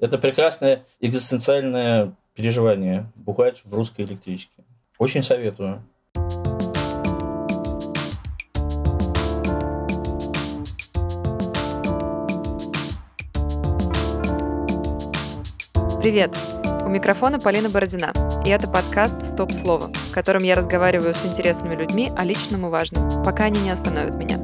Это прекрасное экзистенциальное переживание бухать в русской электричке. Очень советую. Привет! У микрофона Полина Бородина, и это подкаст «Стоп слово», в котором я разговариваю с интересными людьми о личном и важном, пока они не остановят меня.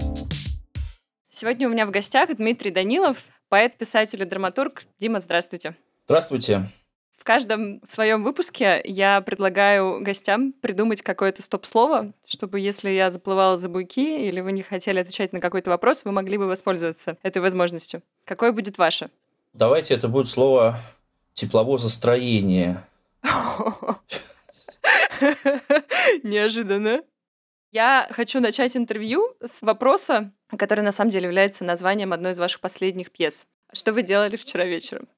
Сегодня у меня в гостях Дмитрий Данилов, поэт, писатель и драматург. Дима, здравствуйте. Здравствуйте. В каждом своем выпуске я предлагаю гостям придумать какое-то стоп-слово, чтобы если я заплывала за буйки или вы не хотели отвечать на какой-то вопрос, вы могли бы воспользоваться этой возможностью. Какое будет ваше? Давайте это будет слово тепловозостроение. Неожиданно. Я хочу начать интервью с вопроса, который на самом деле является названием одной из ваших последних пьес. Что вы делали вчера вечером?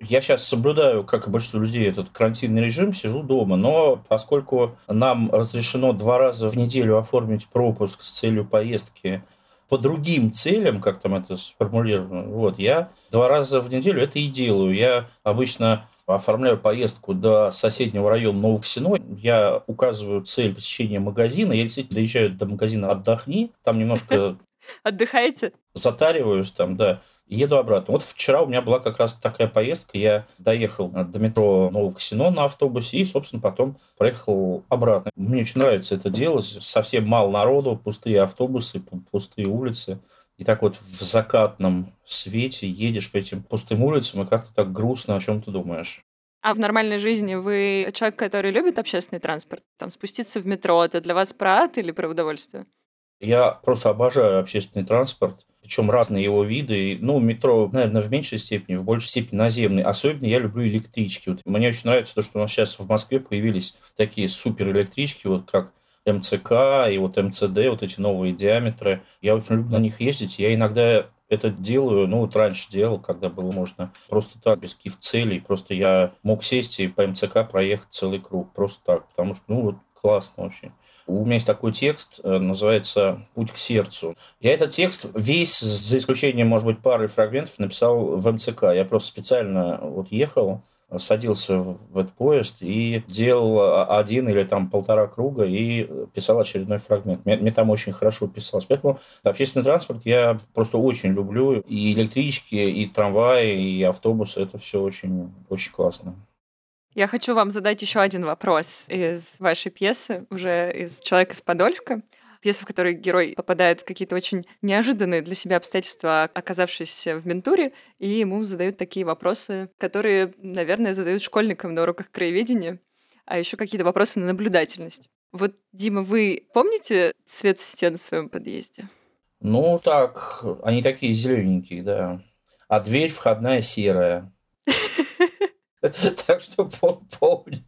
Я сейчас соблюдаю, как и большинство людей, этот карантинный режим, сижу дома. Но поскольку нам разрешено два раза в неделю оформить пропуск с целью поездки по другим целям, как там это сформулировано, вот, я два раза в неделю это и делаю. Я обычно оформляю поездку до соседнего района Новых Сино, я указываю цель посещения магазина, я действительно доезжаю до магазина «Отдохни», там немножко Отдыхаете? Затариваюсь там, да, еду обратно. Вот вчера у меня была как раз такая поездка. Я доехал до метро Нового Касино на автобусе и, собственно, потом проехал обратно. Мне очень нравится это делать. Совсем мало народу, пустые автобусы, пустые улицы. И так вот в закатном свете едешь по этим пустым улицам, и как-то так грустно о чем ты думаешь. А в нормальной жизни вы человек, который любит общественный транспорт? Там спуститься в метро, это для вас про ад или про удовольствие? Я просто обожаю общественный транспорт, причем разные его виды. Ну, метро, наверное, в меньшей степени, в большей степени наземный. Особенно я люблю электрички. Вот мне очень нравится то, что у нас сейчас в Москве появились такие супер электрички, вот как МЦК и вот МЦД, вот эти новые диаметры. Я очень люблю на них ездить. Я иногда это делаю, ну вот раньше делал, когда было можно просто так, без каких целей. Просто я мог сесть и по МЦК проехать целый круг, просто так, потому что, ну вот классно очень. У меня есть такой текст, э, называется «Путь к сердцу». Я этот текст весь, за исключением, может быть, пары фрагментов, написал в МЦК. Я просто специально вот ехал, садился в этот поезд и делал один или там полтора круга и писал очередной фрагмент. Мне, мне там очень хорошо писалось. Поэтому общественный транспорт я просто очень люблю. И электрички, и трамваи, и автобусы. Это все очень, очень классно. Я хочу вам задать еще один вопрос из вашей пьесы, уже из «Человека из Подольска». Пьеса, в которой герой попадает в какие-то очень неожиданные для себя обстоятельства, оказавшись в ментуре, и ему задают такие вопросы, которые, наверное, задают школьникам на уроках краеведения, а еще какие-то вопросы на наблюдательность. Вот, Дима, вы помните цвет стен в своем подъезде? Ну, так, они такие зелененькие, да. А дверь входная серая. Так что помню.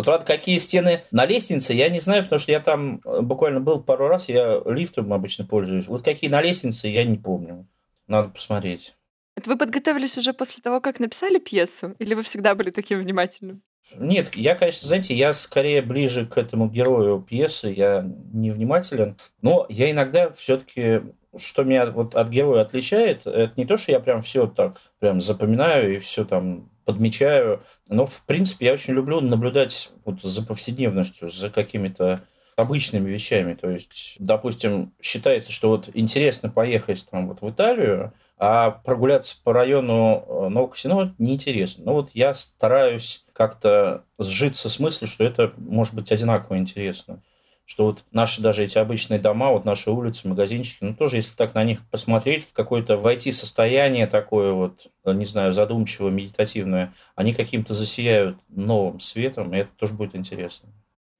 Вот, правда, какие стены на лестнице, я не знаю, потому что я там э, буквально был пару раз, я лифтом обычно пользуюсь. Вот какие на лестнице, я не помню. Надо посмотреть. Это вы подготовились уже после того, как написали пьесу? Или вы всегда были таким внимательным? Нет, я, конечно, знаете, я скорее ближе к этому герою пьесы, я невнимателен, но я иногда все-таки что меня вот от героя отличает, это не то, что я прям все так прям запоминаю и все там подмечаю. Но, в принципе, я очень люблю наблюдать вот за повседневностью, за какими-то обычными вещами. То есть, допустим, считается, что вот интересно поехать там вот в Италию, а прогуляться по району э, Нового Касино неинтересно. Но вот я стараюсь как-то сжиться с мыслью, что это может быть одинаково интересно что вот наши даже эти обычные дома, вот наши улицы, магазинчики, ну тоже, если так на них посмотреть, в какое-то войти состояние такое вот, не знаю, задумчивое, медитативное, они каким-то засияют новым светом, и это тоже будет интересно.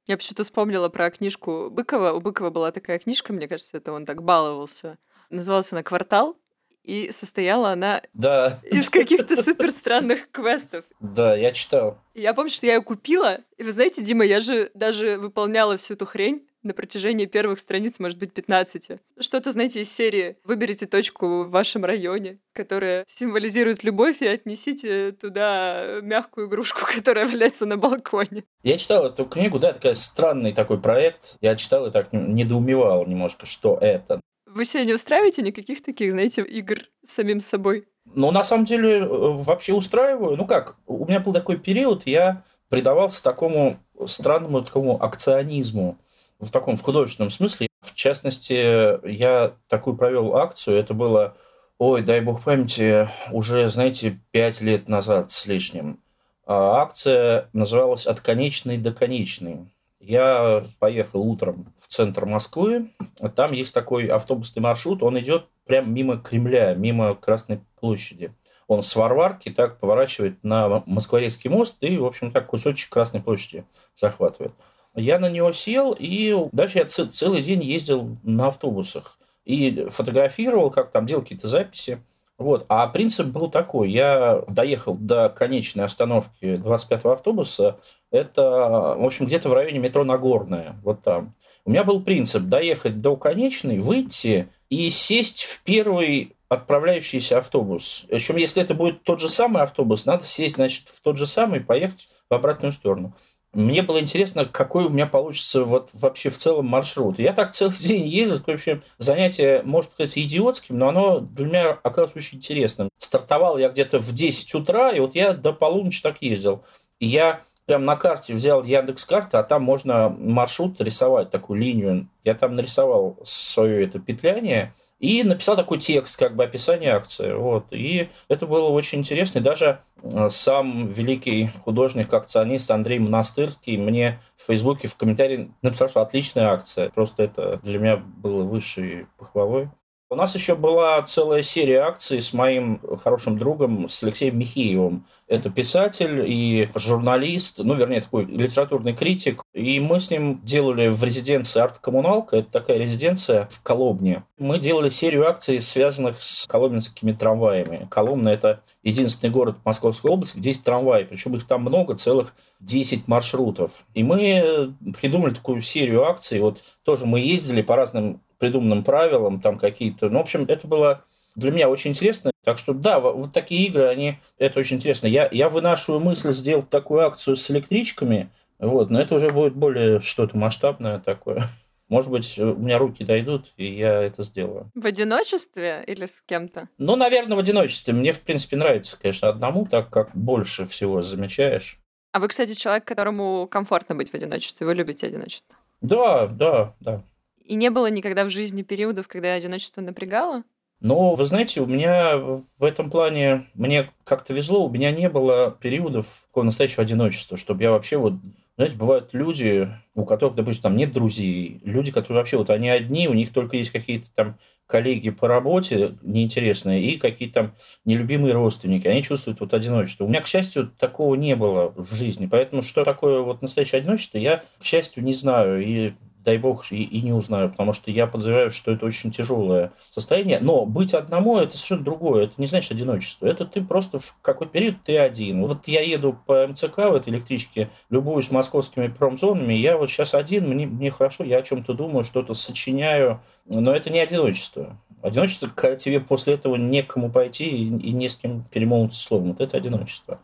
Я почему-то вспомнила про книжку Быкова. У Быкова была такая книжка, мне кажется, это он так баловался. Называлась она «Квартал», и состояла она да. из каких-то супер странных квестов. Да, я читал. Я помню, что я ее купила. И вы знаете, Дима, я же даже выполняла всю эту хрень на протяжении первых страниц, может быть, 15. Что-то, знаете, из серии «Выберите точку в вашем районе», которая символизирует любовь, и отнесите туда мягкую игрушку, которая валяется на балконе. Я читал эту книгу, да, такой странный такой проект. Я читал и так недоумевал немножко, что это. Вы себе не устраиваете никаких таких, знаете, игр с самим собой? Ну, на самом деле, э, вообще устраиваю. Ну как, у меня был такой период, я предавался такому странному такому акционизму в таком в художественном смысле. В частности, я такую провел акцию, это было, ой, дай бог памяти, уже, знаете, пять лет назад с лишним. А акция называлась «От конечной до конечной». Я поехал утром в центр Москвы. Там есть такой автобусный маршрут. Он идет прямо мимо Кремля, мимо Красной площади. Он с Варварки так поворачивает на Москворецкий мост и, в общем, так кусочек Красной площади захватывает. Я на него сел, и дальше я целый день ездил на автобусах. И фотографировал, как там делал какие-то записи. Вот. А принцип был такой. Я доехал до конечной остановки 25-го автобуса. Это, в общем, где-то в районе метро Нагорная. Вот там. У меня был принцип доехать до конечной, выйти и сесть в первый отправляющийся автобус. Причем, если это будет тот же самый автобус, надо сесть, значит, в тот же самый и поехать в обратную сторону. Мне было интересно, какой у меня получится вот вообще в целом маршрут. Я так целый день ездил, в общем, занятие, может быть, идиотским, но оно для меня оказалось очень интересным. Стартовал я где-то в 10 утра, и вот я до полуночи так ездил. И я прям на карте взял Яндекс карты, а там можно маршрут рисовать, такую линию. Я там нарисовал свое это петляние и написал такой текст, как бы описание акции. Вот. И это было очень интересно. И даже э, сам великий художник-акционист Андрей Монастырский мне в Фейсбуке в комментарии написал, что отличная акция. Просто это для меня было высшей похвалой. У нас еще была целая серия акций с моим хорошим другом, с Алексеем Михеевым. Это писатель и журналист, ну, вернее, такой литературный критик. И мы с ним делали в резиденции «Арт-коммуналка». Это такая резиденция в Коломне. Мы делали серию акций, связанных с коломенскими трамваями. Коломна – это единственный город Московской области, где есть трамваи. Причем их там много, целых 10 маршрутов. И мы придумали такую серию акций. Вот тоже мы ездили по разным придуманным правилам, там какие-то... Ну, в общем, это было для меня очень интересно. Так что да, вот такие игры, они, это очень интересно. Я, я вынашиваю мысль сделать такую акцию с электричками, вот, но это уже будет более что-то масштабное такое. Может быть, у меня руки дойдут, и я это сделаю. В одиночестве или с кем-то? Ну, наверное, в одиночестве. Мне, в принципе, нравится, конечно, одному, так как больше всего замечаешь. А вы, кстати, человек, которому комфортно быть в одиночестве. Вы любите одиночество? Да, да, да. И не было никогда в жизни периодов, когда одиночество напрягало? Но, вы знаете, у меня в этом плане, мне как-то везло, у меня не было периодов такого настоящего одиночества, чтобы я вообще вот, знаете, бывают люди, у которых, допустим, там нет друзей, люди, которые вообще вот они одни, у них только есть какие-то там коллеги по работе неинтересные и какие-то там нелюбимые родственники, они чувствуют вот одиночество. У меня, к счастью, такого не было в жизни, поэтому что такое вот настоящее одиночество, я, к счастью, не знаю. И дай бог, и, и не узнаю, потому что я подозреваю, что это очень тяжелое состояние. Но быть одному – это совершенно другое. Это не значит одиночество. Это ты просто в какой-то период ты один. Вот я еду по МЦК в этой электричке, любуюсь московскими промзонами, я вот сейчас один, мне, мне хорошо, я о чем-то думаю, что-то сочиняю, но это не одиночество. Одиночество, когда тебе после этого некому пойти и, и не с кем перемолвиться словом. Вот это одиночество.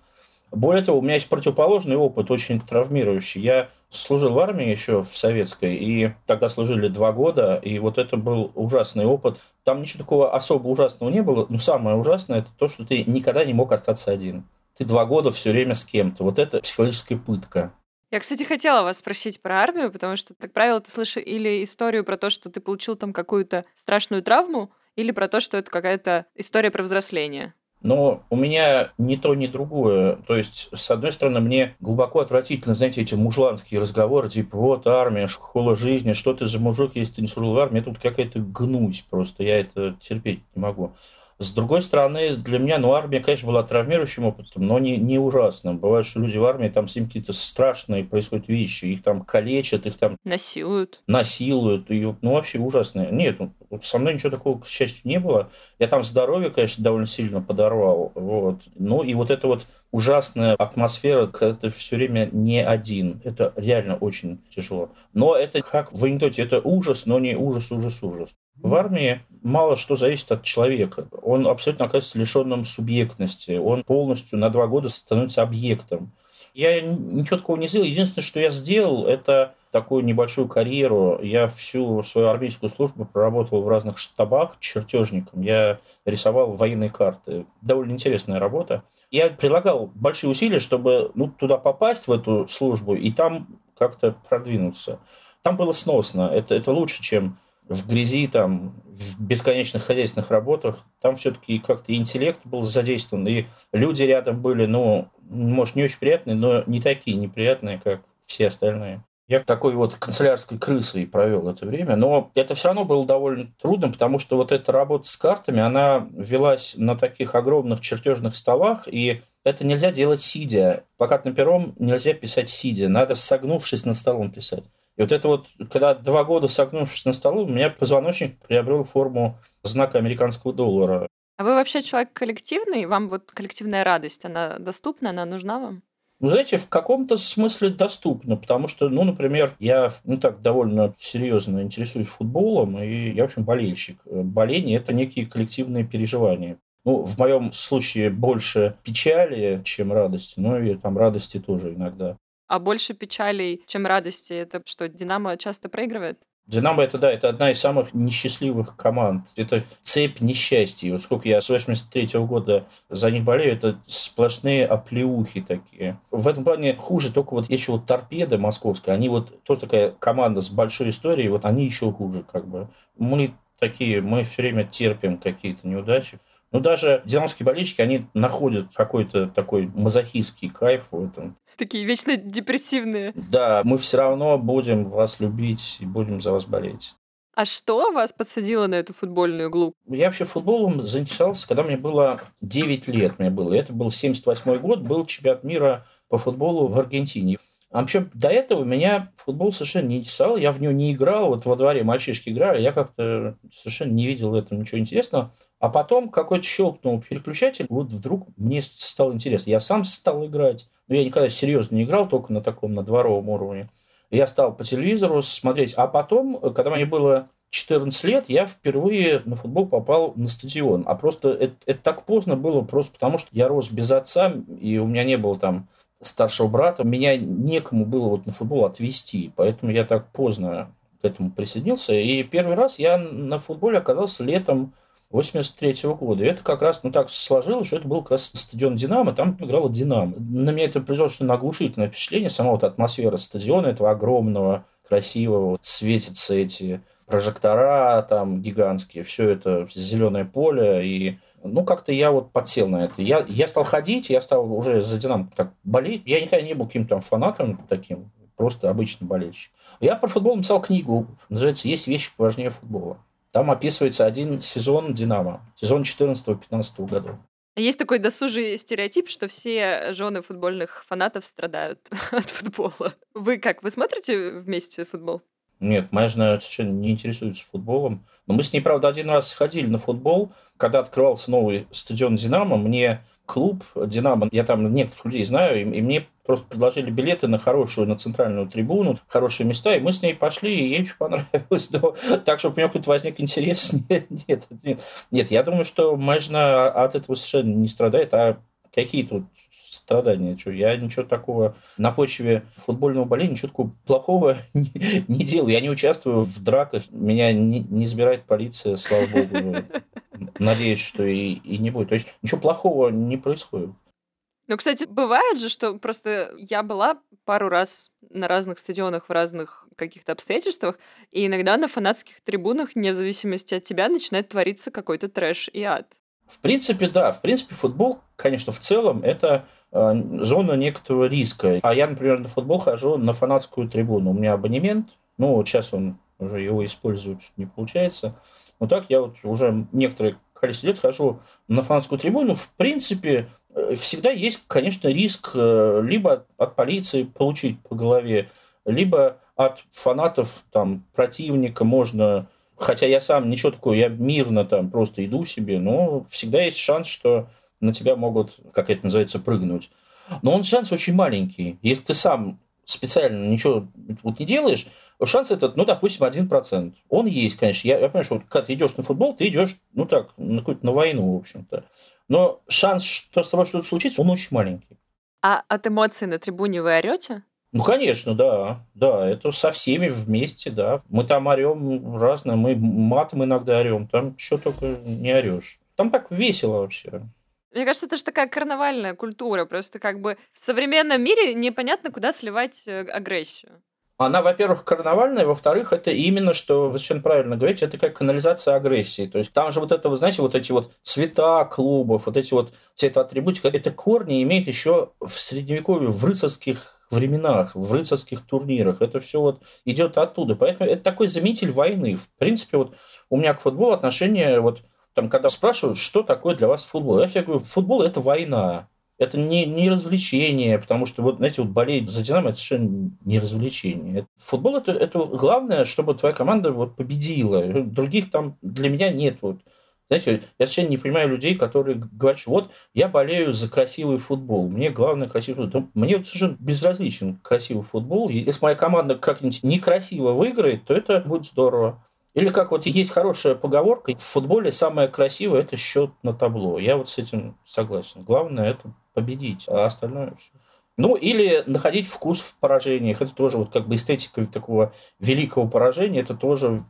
Более того, у меня есть противоположный опыт, очень травмирующий. Я служил в армии еще в советской, и тогда служили два года, и вот это был ужасный опыт. Там ничего такого особо ужасного не было, но самое ужасное – это то, что ты никогда не мог остаться один. Ты два года все время с кем-то. Вот это психологическая пытка. Я, кстати, хотела вас спросить про армию, потому что, как правило, ты слышишь или историю про то, что ты получил там какую-то страшную травму, или про то, что это какая-то история про взросление. Но у меня ни то, ни другое. То есть, с одной стороны, мне глубоко отвратительно, знаете, эти мужланские разговоры, типа, вот армия, школа жизни, что ты за мужик, если ты не служил в армии, вот какая-то гнуть просто, я это терпеть не могу. С другой стороны, для меня, ну, армия, конечно, была травмирующим опытом, но не, не ужасным. Бывает, что люди в армии, там с ним какие-то страшные происходят вещи, их там калечат, их там... Насилуют. Насилуют, и, ну, вообще ужасные. Нет, вот со мной ничего такого, к счастью, не было. Я там здоровье, конечно, довольно сильно подорвал, вот. Ну, и вот эта вот ужасная атмосфера, когда ты все время не один, это реально очень тяжело. Но это как в анекдоте, это ужас, но не ужас, ужас, ужас. В армии мало что зависит от человека. Он абсолютно оказывается лишенным субъектности. Он полностью на два года становится объектом. Я ничего такого не сделал. Единственное, что я сделал, это такую небольшую карьеру. Я всю свою армейскую службу проработал в разных штабах чертежником. Я рисовал военные карты. Довольно интересная работа. Я прилагал большие усилия, чтобы ну, туда попасть, в эту службу, и там как-то продвинуться. Там было сносно. Это, это лучше, чем в грязи, там, в бесконечных хозяйственных работах, там все-таки как-то интеллект был задействован, и люди рядом были, ну, может, не очень приятные, но не такие неприятные, как все остальные. Я такой вот канцелярской крысой провел это время, но это все равно было довольно трудно, потому что вот эта работа с картами, она велась на таких огромных чертежных столах, и это нельзя делать сидя. Плакатным пером нельзя писать сидя, надо согнувшись над столом писать. И вот это вот, когда два года согнувшись на столу, у меня позвоночник приобрел форму знака американского доллара. А вы вообще человек коллективный? Вам вот коллективная радость, она доступна, она нужна вам? Ну, знаете, в каком-то смысле доступно, потому что, ну, например, я, ну, так, довольно серьезно интересуюсь футболом, и я, в общем, болельщик. Боление – это некие коллективные переживания. Ну, в моем случае больше печали, чем радости, но и там радости тоже иногда. А больше печалей, чем радости, это что, Динамо часто проигрывает? Динамо это да, это одна из самых несчастливых команд. Это цепь несчастья. Вот сколько я с 83 -го года за них болею, это сплошные оплеухи такие. В этом плане хуже только вот еще вот торпеда московская, они вот тоже такая команда с большой историей, вот они еще хуже как бы. Мы такие, мы все время терпим какие-то неудачи. Ну, даже динамовские болельщики, они находят какой-то такой мазохистский кайф в этом. Такие вечно депрессивные. Да, мы все равно будем вас любить и будем за вас болеть. А что вас подсадило на эту футбольную иглу? Я вообще футболом заинтересовался, когда мне было 9 лет. Мне было. Это был 78 год, был чемпионат мира по футболу в Аргентине. А причем до этого меня футбол совершенно не интересовал, я в него не играл, вот во дворе мальчишки играли, я как-то совершенно не видел в этом ничего интересного. А потом какой-то щелкнул переключатель, вот вдруг мне стало интересно. Я сам стал играть, но я никогда серьезно не играл, только на таком, на дворовом уровне. Я стал по телевизору смотреть, а потом, когда мне было 14 лет я впервые на футбол попал на стадион. А просто это, это так поздно было, просто потому что я рос без отца, и у меня не было там старшего брата, меня некому было вот на футбол отвести, поэтому я так поздно к этому присоединился. И первый раз я на футболе оказался летом 83 -го года. И это как раз, ну так сложилось, что это был как раз стадион «Динамо», там играла «Динамо». На меня это произвело что наглушительное впечатление, сама вот атмосфера стадиона этого огромного, красивого, светятся эти прожектора там гигантские, все это зеленое поле, и ну, как-то я вот подсел на это. Я, я стал ходить, я стал уже за Динамо так болеть. Я никогда не был каким-то фанатом таким, просто обычный болельщик. Я про футбол написал книгу, называется «Есть вещи важнее футбола». Там описывается один сезон «Динамо», сезон 14-15 годов. Есть такой досужий стереотип, что все жены футбольных фанатов страдают от футбола. Вы как, вы смотрите вместе футбол? Нет, моя жена совершенно не интересуется футболом. Но мы с ней, правда, один раз сходили на футбол. Когда открывался новый стадион «Динамо», мне клуб «Динамо», я там некоторых людей знаю, и, и мне просто предложили билеты на хорошую, на центральную трибуну, хорошие места, и мы с ней пошли, и ей очень понравилось. Но, так, чтобы у меня какой-то возник интерес, нет, нет, нет. Я думаю, что моя жена от этого совершенно не страдает, а какие тут страдания. Что, я ничего такого на почве футбольного боления, ничего такого плохого не, не делаю. Я не участвую в драках, меня не, не избирает полиция, слава богу. Надеюсь, что и, и не будет. То есть ничего плохого не происходит. Ну, кстати, бывает же, что просто я была пару раз на разных стадионах в разных каких-то обстоятельствах, и иногда на фанатских трибунах, вне зависимости от тебя, начинает твориться какой-то трэш и ад. В принципе, да. В принципе, футбол, конечно, в целом это э, зона некоторого риска. А я, например, на футбол хожу на фанатскую трибуну. У меня абонемент. Ну, вот сейчас он уже его использовать не получается. Но так я вот уже некоторые количество лет хожу на фанатскую трибуну. В принципе, э, всегда есть, конечно, риск э, либо от полиции получить по голове, либо от фанатов там, противника можно Хотя я сам ничего такого, я мирно там просто иду себе, но всегда есть шанс, что на тебя могут, как это называется, прыгнуть. Но он шанс очень маленький. Если ты сам специально ничего вот не делаешь, шанс этот, ну, допустим, один процент. Он есть, конечно. Я, я понимаю, что вот, когда ты идешь на футбол, ты идешь, ну так, на, какую-то, на войну, в общем-то. Но шанс, что с тобой что-то случится, он очень маленький. А от эмоций на трибуне вы орете? Ну, конечно, да. Да, это со всеми вместе, да. Мы там орем разное, мы матом иногда орем, там что только не орешь. Там так весело вообще. Мне кажется, это же такая карнавальная культура. Просто как бы в современном мире непонятно, куда сливать э, агрессию. Она, во-первых, карнавальная, во-вторых, это именно, что вы совершенно правильно говорите, это как канализация агрессии. То есть там же вот это, вы знаете, вот эти вот цвета клубов, вот эти вот, вся эта атрибутика, это корни имеет еще в средневековье, в рыцарских временах, в рыцарских турнирах. Это все вот идет оттуда. Поэтому это такой заменитель войны. В принципе, вот у меня к футболу отношение вот там, когда спрашивают, что такое для вас футбол, я всегда говорю, футбол – это война. Это не, не развлечение, потому что, вот, знаете, вот болеть за Динамо – это совершенно не развлечение. Футбол это, – это главное, чтобы твоя команда вот победила. Других там для меня нет. Вот. Знаете, я совершенно не понимаю людей, которые говорят, что вот я болею за красивый футбол, мне главное красивый футбол. Мне совершенно безразличен красивый футбол. Если моя команда как-нибудь некрасиво выиграет, то это будет здорово. Или как вот есть хорошая поговорка, в футболе самое красивое – это счет на табло. Я вот с этим согласен. Главное – это победить, а остальное все. Ну, или находить вкус в поражениях. Это тоже вот как бы эстетика такого великого поражения, это тоже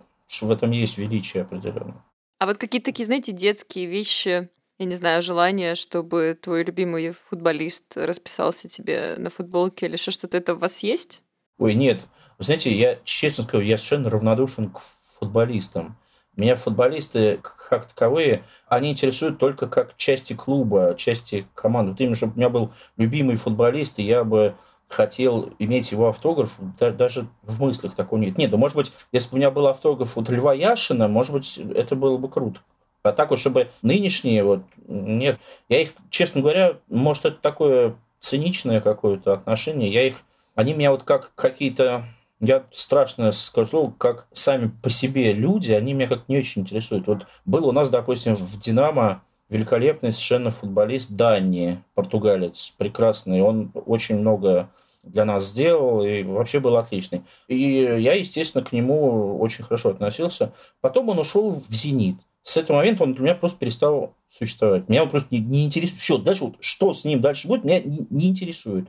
в этом есть величие определенно. А вот какие-то такие, знаете, детские вещи, я не знаю, желание, чтобы твой любимый футболист расписался тебе на футболке или еще что-то, это у вас есть? Ой, нет. Вы знаете, я честно скажу, я совершенно равнодушен к футболистам. Меня футболисты, как таковые, они интересуют только как части клуба, части команды. Вот именно, чтобы у меня был любимый футболист, и я бы хотел иметь его автограф, даже в мыслях такого нет. Нет, да может быть, если бы у меня был автограф от Льва Яшина, может быть, это было бы круто. А так вот, чтобы нынешние, вот, нет. Я их, честно говоря, может, это такое циничное какое-то отношение, я их, они меня вот как какие-то я страшно скажу как сами по себе люди, они меня как не очень интересуют. Вот был у нас, допустим, в «Динамо» великолепный совершенно футболист Дании, португалец, прекрасный. Он очень много для нас сделал и вообще был отличный. И я, естественно, к нему очень хорошо относился. Потом он ушел в «Зенит». С этого момента он для меня просто перестал существовать. Меня он просто не, не интересует. Все, дальше вот что с ним дальше будет, меня не, не интересует.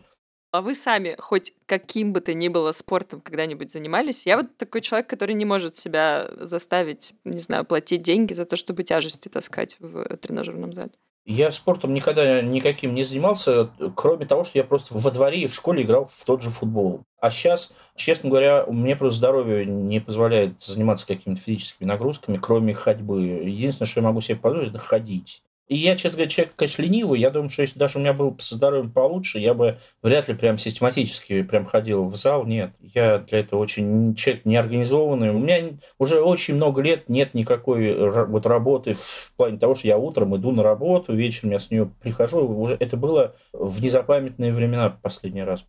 А вы сами хоть каким бы то ни было спортом когда-нибудь занимались? Я вот такой человек, который не может себя заставить, не знаю, платить деньги за то, чтобы тяжести таскать в тренажерном зале. Я спортом никогда никаким не занимался, кроме того, что я просто во дворе и в школе играл в тот же футбол. А сейчас, честно говоря, мне просто здоровье не позволяет заниматься какими-то физическими нагрузками, кроме ходьбы. Единственное, что я могу себе позволить, это ходить. И я, честно говоря, человек, конечно, ленивый. Я думаю, что если даже у меня было со здоровьем получше, я бы вряд ли прям систематически прям ходил в зал. Нет, я для этого очень человек неорганизованный. У меня уже очень много лет нет никакой вот работы в плане того, что я утром иду на работу, вечером я с нее прихожу. Уже это было в незапамятные времена последний раз.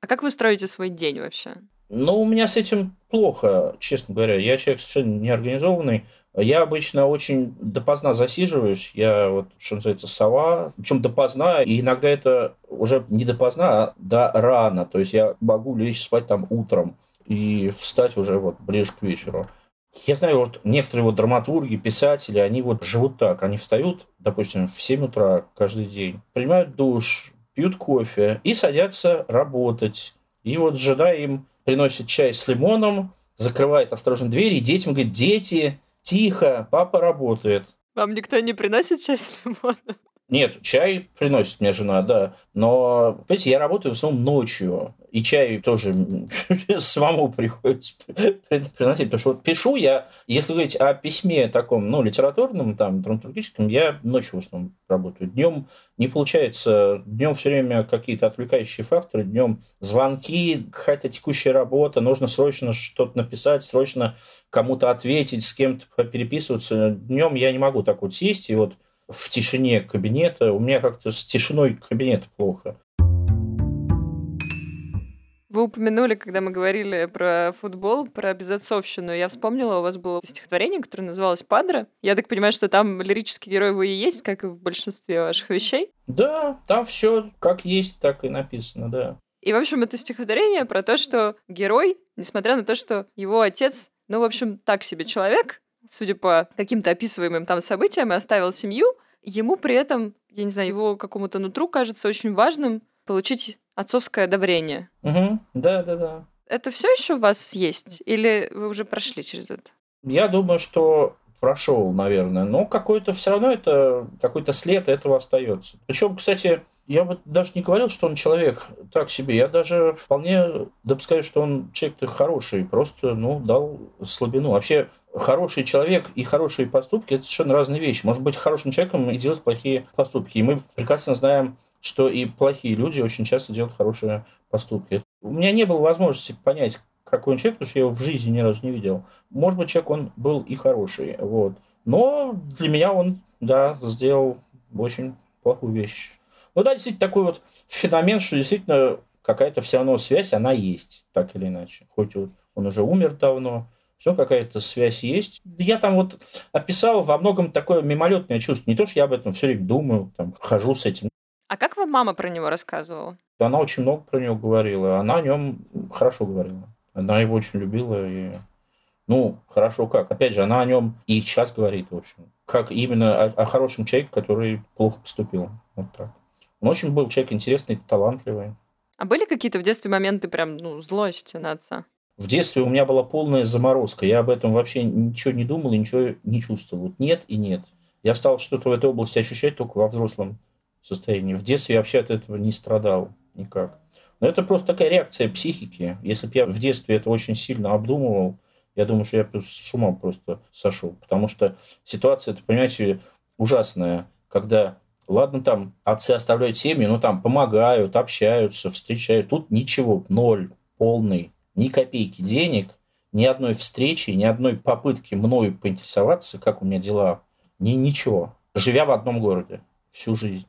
А как вы строите свой день вообще? Ну, у меня с этим плохо, честно говоря. Я человек совершенно неорганизованный. Я обычно очень допоздна засиживаюсь. Я вот, что называется, сова. Причем допоздна, и иногда это уже не допоздна, а до рано. То есть я могу лечь спать там утром и встать уже вот ближе к вечеру. Я знаю, вот некоторые вот драматурги, писатели, они вот живут так. Они встают, допустим, в 7 утра каждый день, принимают душ, пьют кофе и садятся работать. И вот жена им приносит чай с лимоном, закрывает осторожно дверь, и детям говорит, дети, Тихо, папа работает. Вам никто не приносит чай с лимоном? Нет, чай приносит мне жена, да. Но, понимаете, я работаю в основном ночью. И чай тоже самому приходится приносить. Потому что вот пишу я, если говорить о письме таком, ну, литературном, там, драматургическом, я ночью в основном работаю. Днем не получается. Днем все время какие-то отвлекающие факторы. Днем звонки, какая-то текущая работа. Нужно срочно что-то написать, срочно кому-то ответить, с кем-то переписываться. Днем я не могу так вот сесть и вот в тишине кабинета. У меня как-то с тишиной кабинета плохо. Вы упомянули, когда мы говорили про футбол, про безотцовщину. Я вспомнила, у вас было стихотворение, которое называлось «Падре». Я так понимаю, что там лирический герой вы и есть, как и в большинстве ваших вещей? Да, там все как есть, так и написано, да. И, в общем, это стихотворение про то, что герой, несмотря на то, что его отец, ну, в общем, так себе человек, судя по каким-то описываемым там событиям, и оставил семью, ему при этом, я не знаю, его какому-то нутру кажется очень важным получить отцовское одобрение. Угу. Да, да, да. Это все еще у вас есть? Или вы уже прошли через это? Я думаю, что прошел, наверное, но какой-то все равно это какой-то след этого остается. Причем, кстати, я бы даже не говорил, что он человек так себе. Я даже вполне допускаю, что он человек хороший, просто, ну, дал слабину. Вообще, хороший человек и хорошие поступки – это совершенно разные вещи. Может быть хорошим человеком и делать плохие поступки. И мы прекрасно знаем, что и плохие люди очень часто делают хорошие поступки. У меня не было возможности понять, какой он человек, потому что я его в жизни ни разу не видел. Может быть, человек он был и хороший, вот. Но для меня он, да, сделал очень плохую вещь. Ну да, действительно, такой вот феномен, что действительно какая-то все равно связь, она есть, так или иначе. Хоть вот он уже умер давно, все, какая-то связь есть. Я там вот описал во многом такое мимолетное чувство. Не то, что я об этом все время думаю, там, хожу с этим. А как вам мама про него рассказывала? Она очень много про него говорила. Она о нем хорошо говорила. Она его очень любила. И... Ну, хорошо как. Опять же, она о нем и сейчас говорит, в общем. Как именно о, о хорошем человеке, который плохо поступил. Вот так. Он очень был человек интересный, талантливый. А были какие-то в детстве моменты прям, ну, злости на отца? В детстве у меня была полная заморозка. Я об этом вообще ничего не думал и ничего не чувствовал. Вот нет и нет. Я стал что-то в этой области ощущать только во взрослом состоянии. В детстве я вообще от этого не страдал никак. Но это просто такая реакция психики. Если бы я в детстве это очень сильно обдумывал, я думаю, что я с ума просто сошел. Потому что ситуация, это, понимаете, ужасная, когда Ладно, там отцы оставляют семьи, но там помогают, общаются, встречают. Тут ничего, ноль, полный, ни копейки денег, ни одной встречи, ни одной попытки мною поинтересоваться, как у меня дела, ни ничего. Живя в одном городе всю жизнь.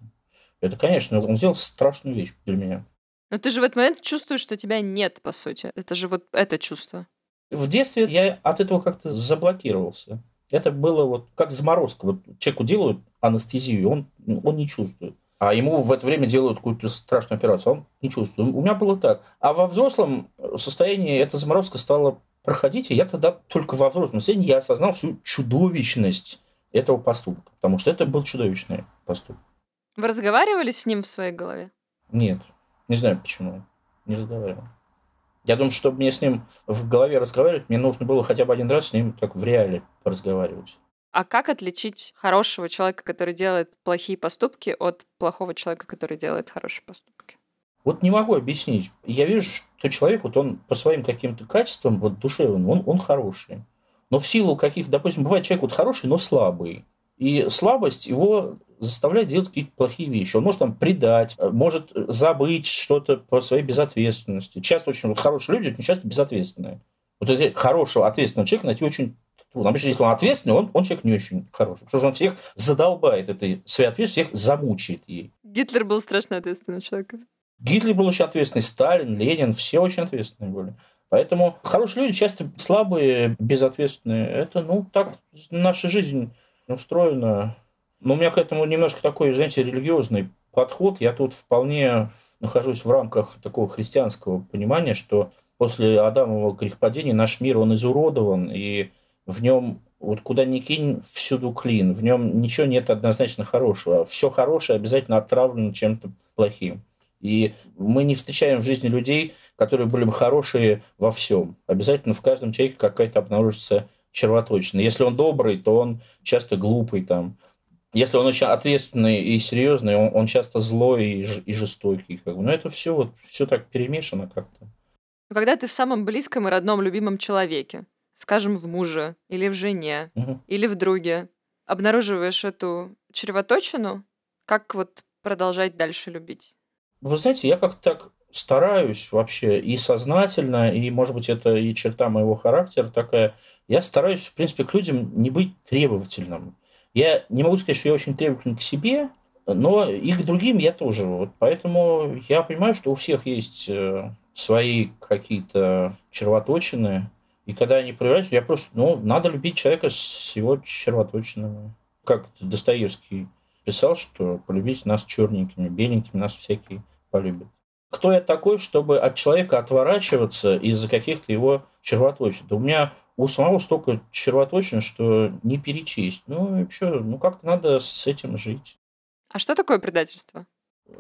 Это, конечно, он сделал страшную вещь для меня. Но ты же в этот момент чувствуешь, что тебя нет, по сути. Это же вот это чувство. В детстве я от этого как-то заблокировался. Это было вот как заморозка. Вот человеку делают анестезию, он, он не чувствует. А ему в это время делают какую-то страшную операцию, он не чувствует. У меня было так. А во взрослом состоянии эта заморозка стала проходить, и я тогда только во взрослом состоянии я осознал всю чудовищность этого поступка. Потому что это был чудовищный поступок. Вы разговаривали с ним в своей голове? Нет. Не знаю почему. Не разговаривал. Я думаю, чтобы мне с ним в голове разговаривать, мне нужно было хотя бы один раз с ним так в реале поразговаривать. А как отличить хорошего человека, который делает плохие поступки, от плохого человека, который делает хорошие поступки? Вот не могу объяснить. Я вижу, что человек, вот он по своим каким-то качествам, вот душевным, он, он хороший. Но в силу каких, допустим, бывает человек вот хороший, но слабый. И слабость его заставляет делать какие-то плохие вещи. Он может там предать, э, может забыть что-то по своей безответственности. Часто очень вот хорошие люди очень часто безответственные. Вот эти хорошего, ответственного человека найти очень трудно. Обычно, если он ответственный, он, он человек не очень хороший. Потому что он всех задолбает этой своей ответственностью, всех замучает ей. Гитлер был страшно ответственным человеком. Гитлер был очень ответственный, Сталин, Ленин, все очень ответственные были. Поэтому хорошие люди часто слабые, безответственные. Это, ну, так наша жизнь устроена. Но у меня к этому немножко такой, знаете, религиозный подход. Я тут вполне нахожусь в рамках такого христианского понимания, что после Адамового грехопадения наш мир, он изуродован, и в нем вот куда ни кинь, всюду клин. В нем ничего нет однозначно хорошего. Все хорошее обязательно отравлено чем-то плохим. И мы не встречаем в жизни людей, которые были бы хорошие во всем. Обязательно в каждом человеке какая-то обнаружится червоточина. Если он добрый, то он часто глупый там. Если он очень ответственный и серьезный, он, он часто злой и, и жестокий. Как бы. Но это все вот все так перемешано как-то. Когда ты в самом близком и родном любимом человеке, скажем, в муже или в жене угу. или в друге, обнаруживаешь эту червоточину, как вот продолжать дальше любить? Вы знаете, я как-то так стараюсь вообще и сознательно, и, может быть, это и черта моего характера такая, я стараюсь, в принципе, к людям не быть требовательным. Я не могу сказать, что я очень требовательный к себе, но и к другим я тоже. Вот. Поэтому я понимаю, что у всех есть э, свои какие-то червоточины, и когда они проявляются, я просто, ну, надо любить человека с его червоточинами. Как Достоевский писал, что полюбить нас черненькими, беленькими нас всякие полюбят. Кто я такой, чтобы от человека отворачиваться из-за каких-то его червоточин? Да у меня у самого столько червоточин, что не перечесть. Ну и что, ну как-то надо с этим жить. А что такое предательство?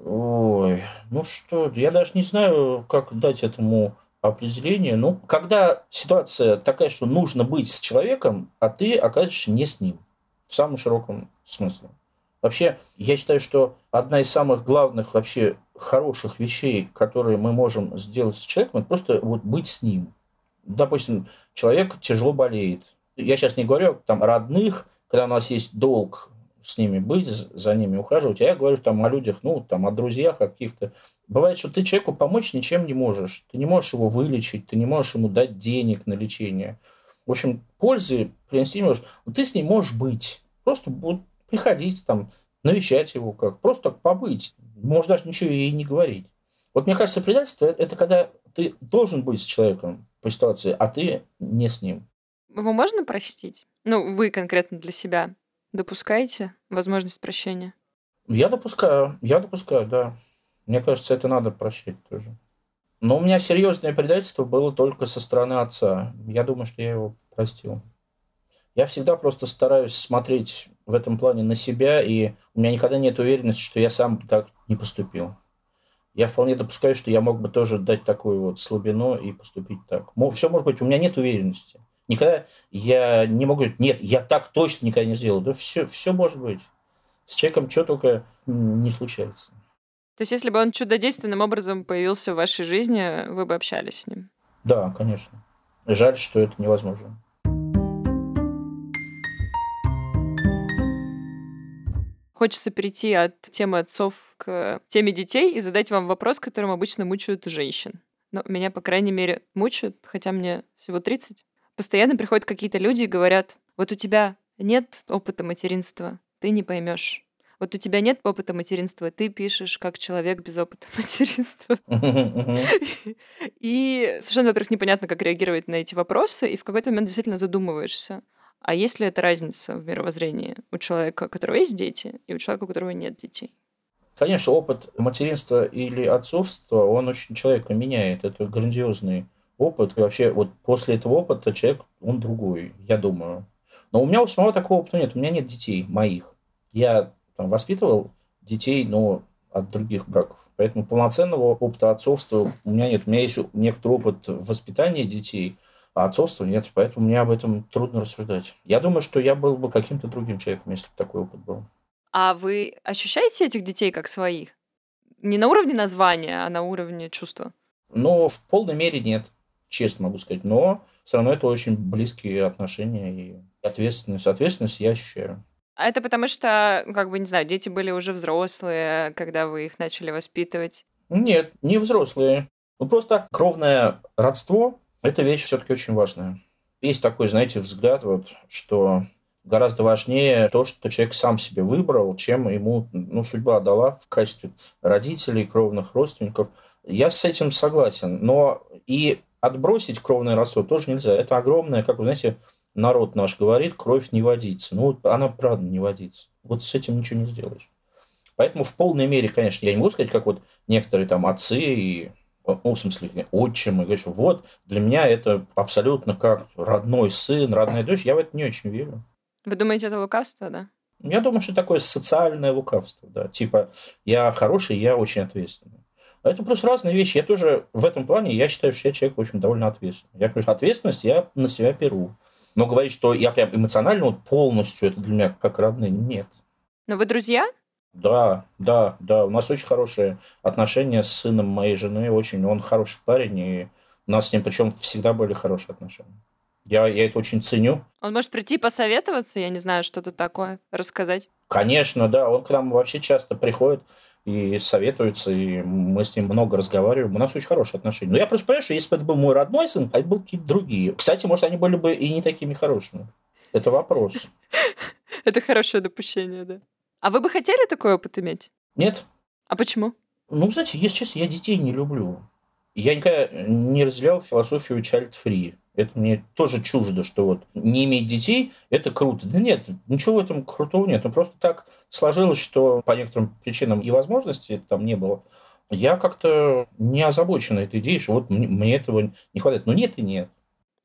Ой, ну что, я даже не знаю, как дать этому определение. Ну, когда ситуация такая, что нужно быть с человеком, а ты оказываешься не с ним. В самом широком смысле. Вообще, я считаю, что одна из самых главных вообще хороших вещей, которые мы можем сделать с человеком, это просто вот быть с ним. Допустим, человек тяжело болеет. Я сейчас не говорю там родных, когда у нас есть долг с ними быть, за ними ухаживать, а я говорю там о людях, ну, там, о друзьях, каких-то. Бывает, что ты человеку помочь ничем не можешь. Ты не можешь его вылечить, ты не можешь ему дать денег на лечение. В общем, пользы принести не можешь. Но ты с ним можешь быть. Просто вот, приходить там, навещать его как. Просто побыть. Можешь даже ничего ей не говорить. Вот мне кажется, предательство – это когда ты должен быть с человеком по ситуации, а ты не с ним. Его можно простить? Ну, вы конкретно для себя допускаете возможность прощения? Я допускаю, я допускаю, да. Мне кажется, это надо прощать тоже. Но у меня серьезное предательство было только со стороны отца. Я думаю, что я его простил. Я всегда просто стараюсь смотреть в этом плане на себя, и у меня никогда нет уверенности, что я сам так не поступил. Я вполне допускаю, что я мог бы тоже дать такую вот слабину и поступить так. Все может быть, у меня нет уверенности. Никогда я не могу говорить, нет, я так точно никогда не сделал. Да все, все может быть. С человеком что только не случается. То есть, если бы он чудодейственным образом появился в вашей жизни, вы бы общались с ним? Да, конечно. Жаль, что это невозможно. Хочется перейти от темы отцов к теме детей и задать вам вопрос, которым обычно мучают женщин. Но меня, по крайней мере, мучают, хотя мне всего 30. Постоянно приходят какие-то люди и говорят, вот у тебя нет опыта материнства, ты не поймешь. Вот у тебя нет опыта материнства, ты пишешь как человек без опыта материнства. И совершенно, во-первых, непонятно, как реагировать на эти вопросы, и в какой-то момент действительно задумываешься. А есть ли эта разница в мировоззрении у человека, у которого есть дети, и у человека, у которого нет детей? Конечно, опыт материнства или отцовства, он очень человека меняет. Это грандиозный опыт. И вообще, вот после этого опыта человек, он другой, я думаю. Но у меня у самого такого опыта нет. У меня нет детей моих. Я там, воспитывал детей, но от других браков. Поэтому полноценного опыта отцовства у меня нет. У меня есть некоторый опыт воспитания детей – а отцовства нет, поэтому мне об этом трудно рассуждать. Я думаю, что я был бы каким-то другим человеком, если бы такой опыт был. А вы ощущаете этих детей как своих? Не на уровне названия, а на уровне чувства? Ну, в полной мере нет, честно могу сказать. Но все равно это очень близкие отношения и ответственность. Ответственность я ощущаю. А это потому что, как бы, не знаю, дети были уже взрослые, когда вы их начали воспитывать? Нет, не взрослые. Ну, просто кровное родство эта вещь все-таки очень важная. Есть такой, знаете, взгляд, вот, что гораздо важнее то, что человек сам себе выбрал, чем ему ну, судьба дала в качестве родителей, кровных родственников. Я с этим согласен. Но и отбросить кровное родство тоже нельзя. Это огромное, как вы знаете, народ наш говорит, кровь не водится. Ну, она правда не водится. Вот с этим ничего не сделаешь. Поэтому в полной мере, конечно, я не могу сказать, как вот некоторые там отцы и ну, в смысле, отчим, и говоришь, вот, для меня это абсолютно как родной сын, родная дочь, я в это не очень верю. Вы думаете, это лукавство, да? Я думаю, что такое социальное лукавство, да, типа, я хороший, я очень ответственный. Это просто разные вещи. Я тоже в этом плане, я считаю, что я человек очень довольно ответственный. Я говорю, ответственность я на себя беру. Но говорить, что я прям эмоционально вот полностью, это для меня как родные, нет. Но вы друзья? Да, да, да. У нас очень хорошие отношения с сыном моей жены. Очень он хороший парень, и у нас с ним причем всегда были хорошие отношения. Я, я это очень ценю. Он может прийти посоветоваться, я не знаю, что-то такое, рассказать? Конечно, да. Он к нам вообще часто приходит и советуется, и мы с ним много разговариваем. У нас очень хорошие отношения. Но я просто понимаю, что если бы это был мой родной сын, а это были какие-то другие. Кстати, может, они были бы и не такими хорошими. Это вопрос. Это хорошее допущение, да. А вы бы хотели такой опыт иметь? Нет. А почему? Ну, знаете, если честно, я детей не люблю. Я никогда не разделял философию child-free. Это мне тоже чуждо, что вот не иметь детей – это круто. Да нет, ничего в этом крутого нет. Ну, просто так сложилось, что по некоторым причинам и возможностей там не было. Я как-то не озабочен этой идеей, что вот мне, этого не хватает. Но нет и нет.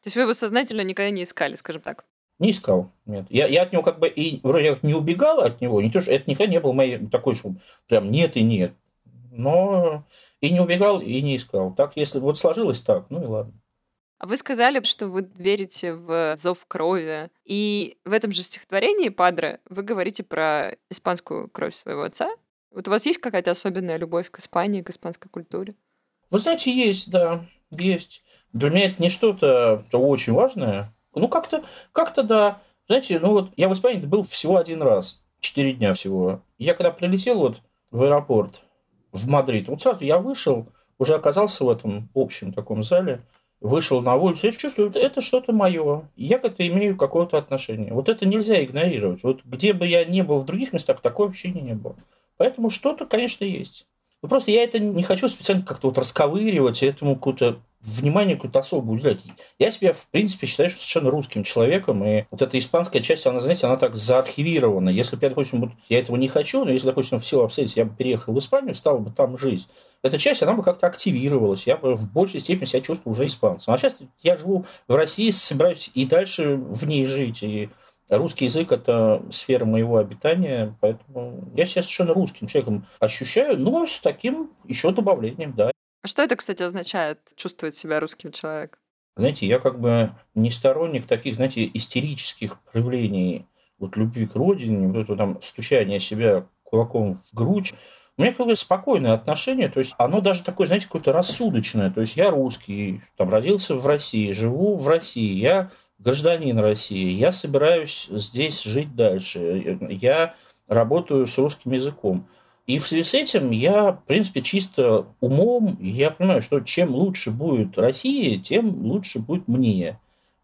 То есть вы его сознательно никогда не искали, скажем так? Не искал, нет. Я, я от него как бы и вроде как не убегал от него, не то, что это никогда не было моей такой, что прям нет и нет. но и не убегал, и не искал. Так, если вот сложилось так, ну и ладно. А вы сказали, что вы верите в зов крови. И в этом же стихотворении «Падре» вы говорите про испанскую кровь своего отца. Вот у вас есть какая-то особенная любовь к Испании, к испанской культуре? Вы знаете, есть, да, есть. Для меня это не что-то очень важное. Ну, как-то, как-то да. Знаете, ну вот я в Испании был всего один раз. Четыре дня всего. Я когда прилетел вот в аэропорт в Мадрид, вот сразу я вышел, уже оказался в этом общем таком зале – вышел на улицу, я чувствую, это что-то мое. Я к этому имею какое-то отношение. Вот это нельзя игнорировать. Вот где бы я ни был в других местах, такое ощущение не было. Поэтому что-то, конечно, есть. Но просто я это не хочу специально как-то вот расковыривать, этому какую-то внимание какое-то особое уделять. Я себя, в принципе, считаю совершенно русским человеком, и вот эта испанская часть, она, знаете, она так заархивирована. Если бы я, допустим, вот, я этого не хочу, но если, допустим, в силу обстоятельств я бы переехал в Испанию, стал бы там жить, эта часть, она бы как-то активировалась, я бы в большей степени себя чувствовал уже испанцем. А сейчас я живу в России, собираюсь и дальше в ней жить, и Русский язык – это сфера моего обитания, поэтому я себя совершенно русским человеком ощущаю, но с таким еще добавлением, да. А что это, кстати, означает, чувствовать себя русским человеком? Знаете, я как бы не сторонник таких, знаете, истерических проявлений вот любви к родине, вот это там стучание себя кулаком в грудь. У меня какое-то спокойное отношение, то есть оно даже такое, знаете, какое-то рассудочное. То есть я русский, там родился в России, живу в России, я гражданин России, я собираюсь здесь жить дальше, я работаю с русским языком. И в связи с этим я, в принципе, чисто умом, я понимаю, что чем лучше будет Россия, тем лучше будет мне.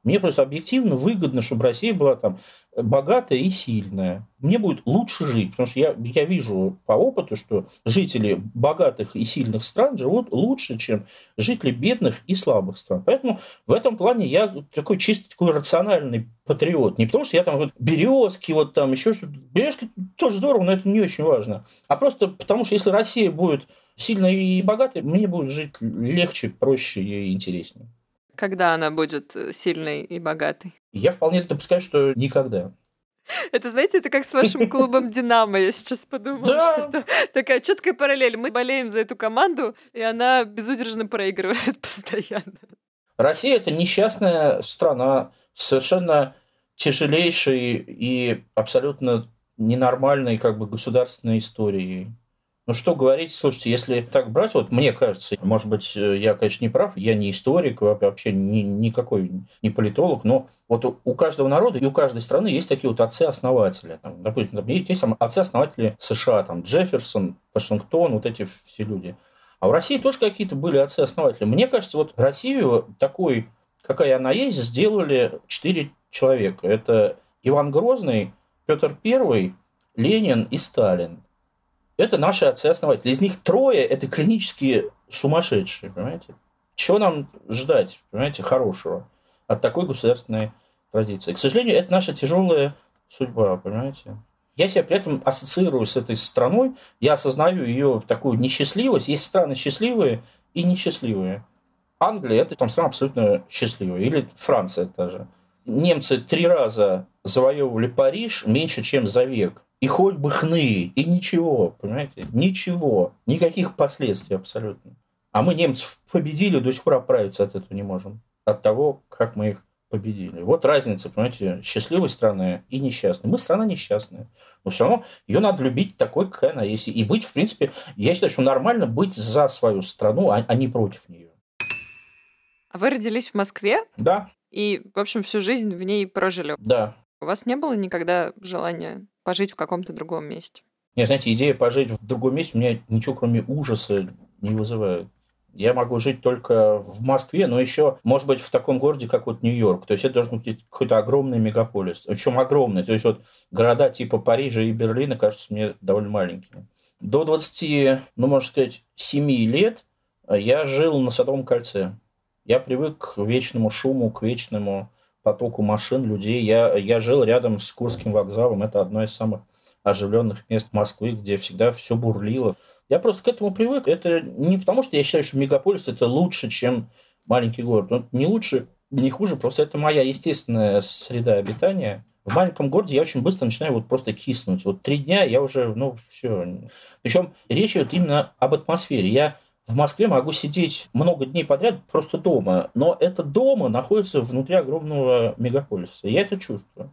Мне просто объективно выгодно, чтобы Россия была там богатая и сильная. Мне будет лучше жить, потому что я, я вижу по опыту, что жители богатых и сильных стран живут лучше, чем жители бедных и слабых стран. Поэтому в этом плане я такой чисто такой рациональный патриот. Не потому что я там вот березки, вот там еще что-то. Березки тоже здорово, но это не очень важно. А просто потому что если Россия будет сильной и богатой, мне будет жить легче, проще и интереснее. Когда она будет э, сильной и богатой? Я вполне допускаю, что никогда. Это, знаете, это как с вашим клубом «Динамо», я сейчас подумала, да. что это такая четкая параллель. Мы болеем за эту команду, и она безудержно проигрывает постоянно. Россия – это несчастная страна, совершенно тяжелейшей и абсолютно ненормальной как бы государственной историей. Ну что говорить, слушайте, если так брать, вот мне кажется, может быть, э, я, конечно, не прав, я не историк, вообще ни, никакой не политолог, но вот у каждого народа и у каждой страны есть такие вот отцы-основатели. Там, допустим, там есть, там отцы-основатели США, там Джефферсон, Вашингтон, вот эти все люди. А в России тоже какие-то были отцы-основатели. Мне кажется, вот Россию такой, какая она есть, сделали четыре человека. Это Иван Грозный, Петр Первый, Ленин и Сталин. Это наши отцы-основатели. Из них трое – это клинические сумасшедшие, понимаете? Чего нам ждать, понимаете, хорошего от такой государственной традиции? К сожалению, это наша тяжелая судьба, понимаете? Я себя при этом ассоциирую с этой страной, я осознаю ее такую несчастливость. Есть страны счастливые и несчастливые. Англия – это там страна абсолютно счастливая. Или Франция даже. Немцы три раза завоевывали Париж меньше, чем за век. И хоть бы хны, и ничего, понимаете? Ничего. Никаких последствий абсолютно. А мы немцев победили, до сих пор оправиться от этого не можем. От того, как мы их победили. Вот разница, понимаете, счастливой страны и несчастной. Мы страна несчастная. Но все равно ее надо любить такой, какая она есть. И быть, в принципе, я считаю, что нормально быть за свою страну, а, а не против нее. А вы родились в Москве? Да. И, в общем, всю жизнь в ней прожили? Да. У вас не было никогда желания пожить в каком-то другом месте? Нет, знаете, идея пожить в другом месте у меня ничего кроме ужаса не вызывает. Я могу жить только в Москве, но еще, может быть, в таком городе, как вот Нью-Йорк. То есть это должен быть какой-то огромный мегаполис. Причем огромный. То есть вот города типа Парижа и Берлина кажутся мне довольно маленькими. До 20, ну, можно сказать, 7 лет я жил на Садовом кольце. Я привык к вечному шуму, к вечному потоку машин, людей. Я, я жил рядом с Курским вокзалом. Это одно из самых оживленных мест Москвы, где всегда все бурлило. Я просто к этому привык. Это не потому, что я считаю, что мегаполис это лучше, чем маленький город. Он не лучше, не хуже, просто это моя естественная среда обитания. В маленьком городе я очень быстро начинаю вот просто киснуть. Вот три дня я уже, ну, все. Причем речь идет именно об атмосфере. Я в Москве могу сидеть много дней подряд просто дома, но это дома находится внутри огромного мегаполиса. Я это чувствую.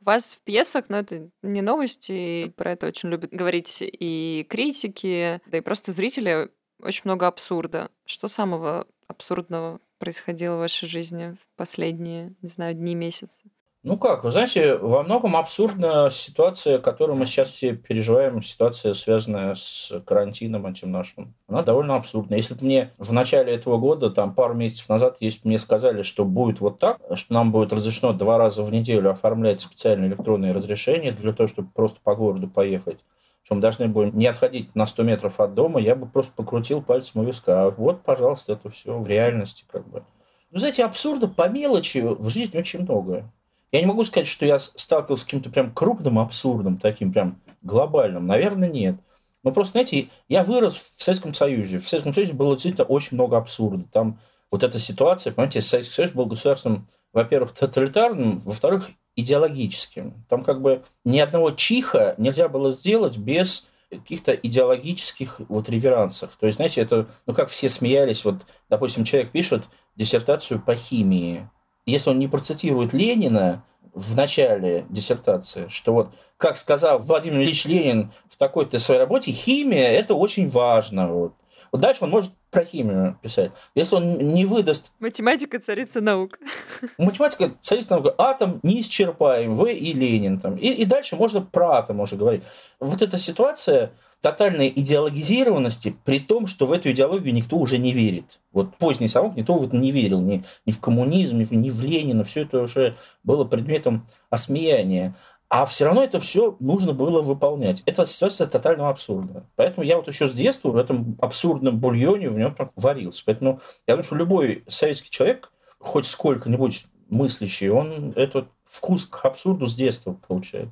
У вас в пьесах, но это не новости, про это очень любят говорить и критики, да и просто зрители, очень много абсурда. Что самого абсурдного происходило в вашей жизни в последние, не знаю, дни, месяцы? Ну как, вы знаете, во многом абсурдна ситуация, которую мы сейчас все переживаем, ситуация, связанная с карантином этим нашим. Она довольно абсурдна. Если бы мне в начале этого года, там пару месяцев назад, если бы мне сказали, что будет вот так, что нам будет разрешено два раза в неделю оформлять специальные электронные разрешения для того, чтобы просто по городу поехать, что мы должны будем не отходить на 100 метров от дома, я бы просто покрутил пальцем у виска. Вот, пожалуйста, это все в реальности как бы. Вы знаете, абсурда по мелочи в жизни очень много. Я не могу сказать, что я сталкивался с каким-то прям крупным абсурдом, таким прям глобальным. Наверное, нет. Но просто, знаете, я вырос в Советском Союзе. В Советском Союзе было действительно очень много абсурда. Там вот эта ситуация, понимаете, Советский Союз был государством, во-первых, тоталитарным, во-вторых, идеологическим. Там как бы ни одного чиха нельзя было сделать без каких-то идеологических вот реверансах. То есть, знаете, это, ну, как все смеялись, вот, допустим, человек пишет диссертацию по химии, если он не процитирует Ленина в начале диссертации, что вот, как сказал Владимир Ильич Ленин в такой-то своей работе, химия – это очень важно. Вот. Вот дальше он может про химию писать. Если он не выдаст... Математика – царица наук. Математика – царица наук. Атом неисчерпаем. Вы и Ленин. Там. И, и дальше можно про атом уже говорить. Вот эта ситуация тотальной идеологизированности, при том, что в эту идеологию никто уже не верит. Вот поздний совок никто в это не верил. Ни, ни в коммунизм, ни в Ленина. Все это уже было предметом осмеяния. А все равно это все нужно было выполнять. Это ситуация тотального абсурда. Поэтому я вот еще с детства в этом абсурдном бульоне в нем так варился. Поэтому я думаю, что любой советский человек, хоть сколько-нибудь мыслящий, он этот вкус к абсурду с детства получает.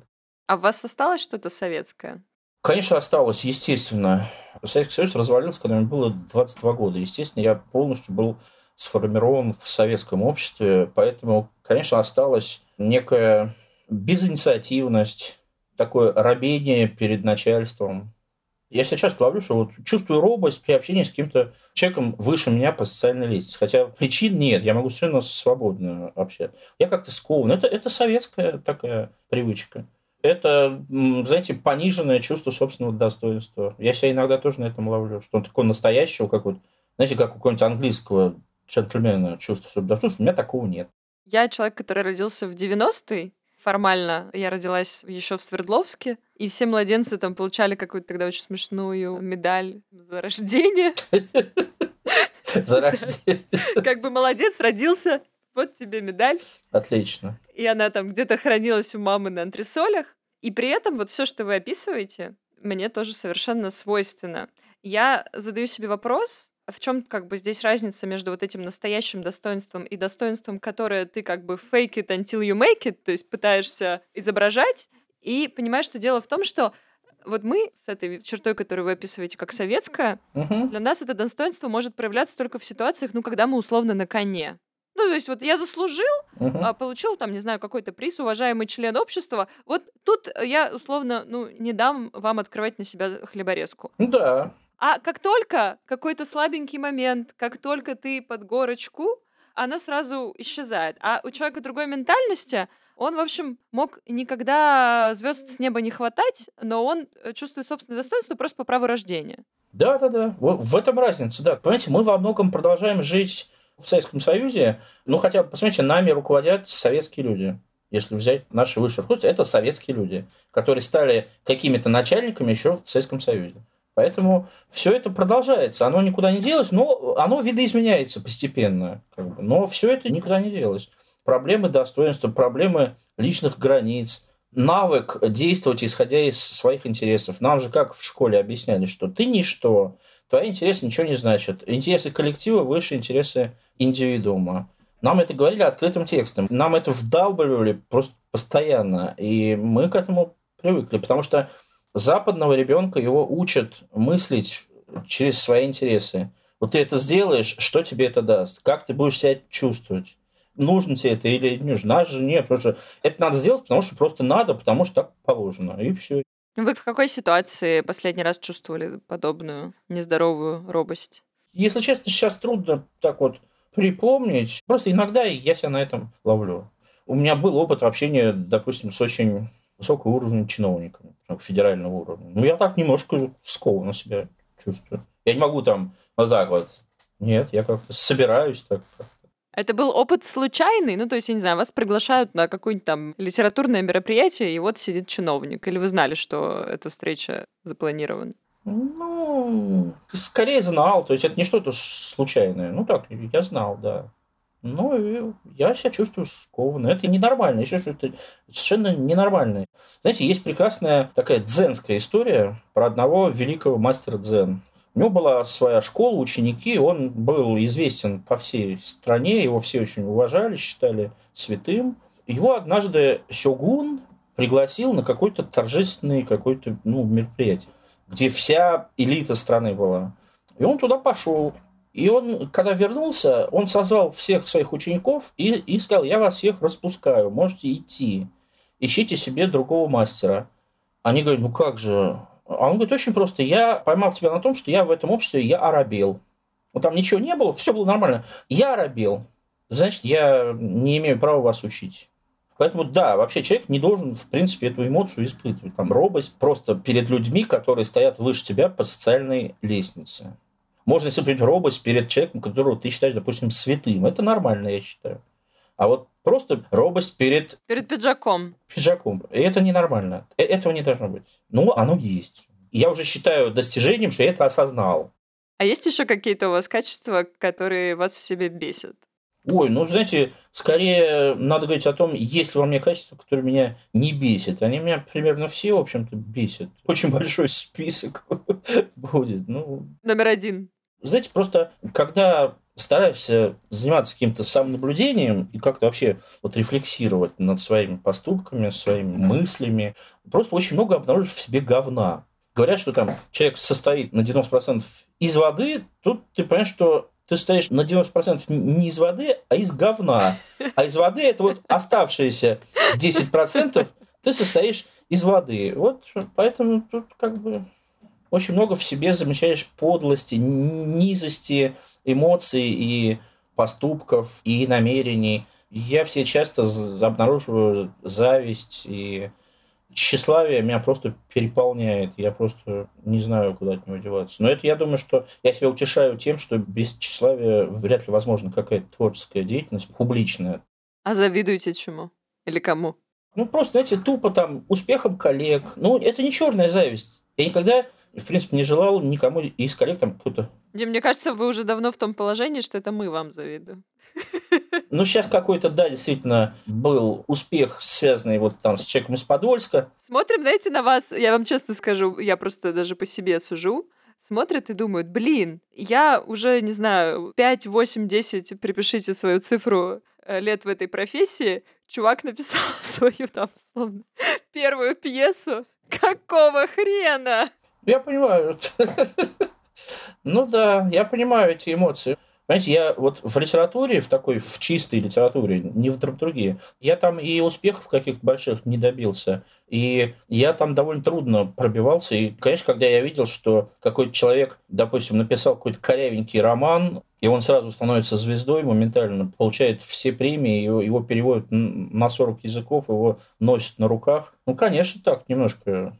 А у вас осталось что-то советское? Конечно, осталось, естественно. Советский Союз развалился, когда мне было 22 года. Естественно, я полностью был сформирован в советском обществе, поэтому, конечно, осталась некая безинициативность, такое робение перед начальством. Я сейчас ловлю, что вот чувствую робость при общении с каким-то человеком выше меня по социальной лестнице. Хотя причин нет, я могу совершенно свободно общаться. Я как-то скован. Это, это советская такая привычка. Это, знаете, пониженное чувство собственного достоинства. Я себя иногда тоже на этом ловлю, что он такой настоящего, как вот, знаете, как у какого-нибудь английского джентльмена чувство собственного достоинства. У меня такого нет. Я человек, который родился в 90-е, формально я родилась еще в Свердловске, и все младенцы там получали какую-то тогда очень смешную медаль за рождение. За рождение. Как бы молодец, родился, вот тебе медаль. Отлично. И она там где-то хранилась у мамы на антресолях. И при этом вот все, что вы описываете, мне тоже совершенно свойственно. Я задаю себе вопрос, в чем как бы здесь разница между вот этим настоящим достоинством и достоинством, которое ты как бы fake it until you make it, то есть пытаешься изображать, и понимаешь, что дело в том, что вот мы с этой чертой, которую вы описываете как советская, угу. для нас это достоинство может проявляться только в ситуациях, ну, когда мы условно на коне. Ну, то есть вот я заслужил, а, получил там, не знаю, какой-то приз, уважаемый член общества. Вот тут я условно, ну, не дам вам открывать на себя хлеборезку. Ну да. А как только какой-то слабенький момент, как только ты под горочку, она сразу исчезает. А у человека другой ментальности, он, в общем, мог никогда звезд с неба не хватать, но он э, чувствует собственное достоинство просто по праву рождения. Да, да, да. Вот в этом разница, да. Понимаете, мы во многом продолжаем жить в Советском Союзе. Ну, хотя, посмотрите, нами руководят советские люди. Если взять наши высшие руководители, это советские люди, которые стали какими-то начальниками еще в Советском Союзе. Поэтому все это продолжается. Оно никуда не делось, но оно видоизменяется постепенно. Как бы. Но все это никуда не делось. Проблемы достоинства, проблемы личных границ, навык действовать, исходя из своих интересов. Нам же как в школе объясняли, что ты ничто, твои интересы ничего не значат. Интересы коллектива выше интересы индивидуума. Нам это говорили открытым текстом. Нам это вдалбливали просто постоянно. И мы к этому привыкли. Потому что западного ребенка его учат мыслить через свои интересы. Вот ты это сделаешь, что тебе это даст? Как ты будешь себя чувствовать? нужно тебе это или не нужно. Нас же нет, что это надо сделать, потому что просто надо, потому что так положено, и все. Вы в какой ситуации последний раз чувствовали подобную нездоровую робость? Если честно, сейчас трудно так вот припомнить. Просто иногда я себя на этом ловлю. У меня был опыт общения, допустим, с очень высокого уровня чиновниками, федерального уровня. Ну, я так немножко скованно себя чувствую. Я не могу там вот так вот. Нет, я как-то собираюсь так. Это был опыт случайный? Ну, то есть, я не знаю, вас приглашают на какое-нибудь там литературное мероприятие, и вот сидит чиновник. Или вы знали, что эта встреча запланирована? Ну, скорее знал. То есть, это не что-то случайное. Ну, так, я знал, да. Ну, я себя чувствую скованно. Это ненормально. Еще что это совершенно ненормально. Знаете, есть прекрасная такая дзенская история про одного великого мастера дзен. У него была своя школа, ученики, он был известен по всей стране, его все очень уважали, считали святым. Его однажды Сёгун пригласил на какой-то торжественный какой-то ну, мероприятие, где вся элита страны была. И он туда пошел. И он, когда вернулся, он созвал всех своих учеников и, и сказал, я вас всех распускаю, можете идти, ищите себе другого мастера. Они говорят, ну как же, а он говорит, очень просто. Я поймал тебя на том, что я в этом обществе, я оробел. Вот там ничего не было, все было нормально. Я оробел. Значит, я не имею права вас учить. Поэтому, да, вообще человек не должен, в принципе, эту эмоцию испытывать. Там робость просто перед людьми, которые стоят выше тебя по социальной лестнице. Можно испытывать робость перед человеком, которого ты считаешь, допустим, святым. Это нормально, я считаю. А вот просто робость перед... Перед пиджаком. Пиджаком. И это ненормально. Э, этого не должно быть. Ну, оно есть. Я уже считаю достижением, что я это осознал. А есть еще какие-то у вас качества, которые вас в себе бесят? Ой, ну, знаете, скорее надо говорить о том, есть ли во мне качества, которые меня не бесят. Они меня примерно все, в общем-то, бесят. Очень большой список будет. Ну... Номер один. Знаете, просто когда стараешься заниматься каким-то самонаблюдением и как-то вообще вот рефлексировать над своими поступками, своими мыслями, просто очень много обнаружишь в себе говна. Говорят, что там человек состоит на 90% из воды, тут ты понимаешь, что ты стоишь на 90% не из воды, а из говна. А из воды это вот оставшиеся 10% ты состоишь из воды. Вот поэтому тут как бы очень много в себе замечаешь подлости, низости, эмоций и поступков, и намерений. Я все часто обнаруживаю зависть и тщеславие меня просто переполняет. Я просто не знаю, куда от него деваться. Но это я думаю, что я себя утешаю тем, что без тщеславия вряд ли возможна какая-то творческая деятельность публичная. А завидуете чему? Или кому? Ну, просто, знаете, тупо там успехом коллег. Ну, это не черная зависть. Я никогда в принципе, не желал никому из коллег там кто-то... Дим, мне кажется, вы уже давно в том положении, что это мы вам завидуем. Ну, сейчас какой-то, да, действительно, был успех, связанный вот там с человеком из Подольска. Смотрим, знаете, на вас, я вам честно скажу, я просто даже по себе сужу, смотрят и думают, блин, я уже, не знаю, 5, 8, 10, припишите свою цифру э, лет в этой профессии, чувак написал свою там, условно, первую пьесу. Какого хрена? Я понимаю. Ну да, я понимаю эти эмоции. Понимаете, я вот в литературе, в такой, в чистой литературе, не в драматургии, я там и успехов каких-то больших не добился. И я там довольно трудно пробивался. И, конечно, когда я видел, что какой-то человек, допустим, написал какой-то корявенький роман, и он сразу становится звездой моментально, получает все премии, его, его переводят на 40 языков, его носят на руках. Ну, конечно, так, немножко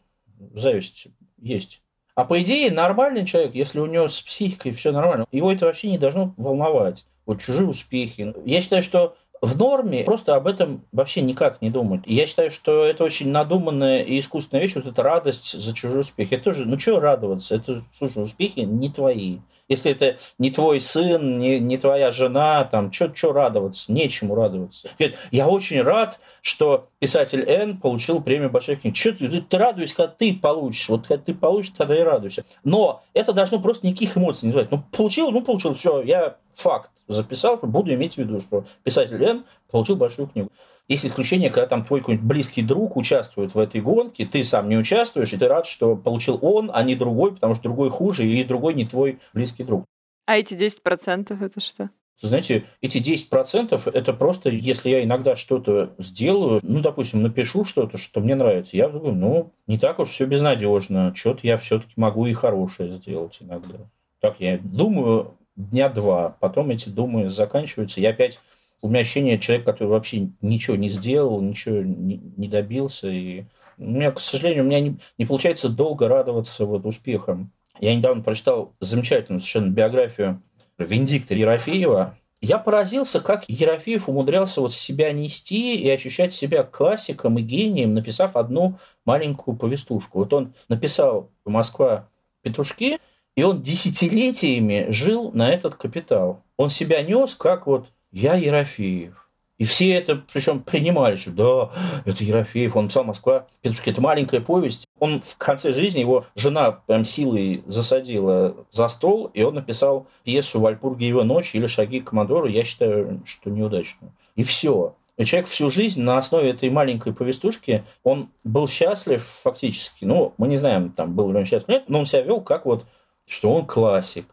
зависть есть. А по идее, нормальный человек, если у него с психикой все нормально, его это вообще не должно волновать. Вот чужие успехи. Я считаю, что в норме просто об этом вообще никак не думать. И я считаю, что это очень надуманная и искусственная вещь, вот эта радость за чужой успех. Это тоже, ну что радоваться? Это, слушай, успехи не твои. Если это не твой сын, не, не твоя жена, там, что радоваться? Нечему радоваться. Я очень рад, что писатель Н получил премию Большой книги. Что ты, ты, ты радуешься, когда ты получишь. Вот когда ты получишь, тогда и радуйся. Но это должно просто никаких эмоций не вызывать. Ну, получил, ну, получил, все, я факт записал, буду иметь в виду, что писатель Н получил большую книгу. Есть исключение, когда там твой какой-нибудь близкий друг участвует в этой гонке, ты сам не участвуешь, и ты рад, что получил он, а не другой, потому что другой хуже, и другой не твой близкий друг. А эти 10% это что? Знаете, эти 10% это просто, если я иногда что-то сделаю, ну, допустим, напишу что-то, что мне нравится, я думаю, ну, не так уж все безнадежно, что-то я все-таки могу и хорошее сделать иногда. Так я думаю дня два, потом эти думы заканчиваются, я опять у меня ощущение человека, который вообще ничего не сделал, ничего не, не добился. И у меня, к сожалению, у меня не, не получается долго радоваться вот успехам. Я недавно прочитал замечательную совершенно биографию Виндикта Ерофеева. Я поразился, как Ерофеев умудрялся вот себя нести и ощущать себя классиком и гением, написав одну маленькую повестушку. Вот он написал «Москва Петрушки», и он десятилетиями жил на этот капитал. Он себя нес как вот «я Ерофеев». И все это, причем, принимали, что да, это Ерофеев, он писал «Москва». Петрушки, это маленькая повесть. Он в конце жизни, его жена прям силой засадила за стол, и он написал пьесу «Вальпургиева ночь» или «Шаги к Командору». Я считаю, что неудачно. И все. И человек всю жизнь на основе этой маленькой повестушки, он был счастлив фактически. Ну, мы не знаем, там, был ли он счастлив, нет, но он себя вел как вот, что он классик.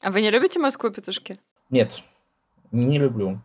А вы не любите Москву, петушки? Нет, не люблю.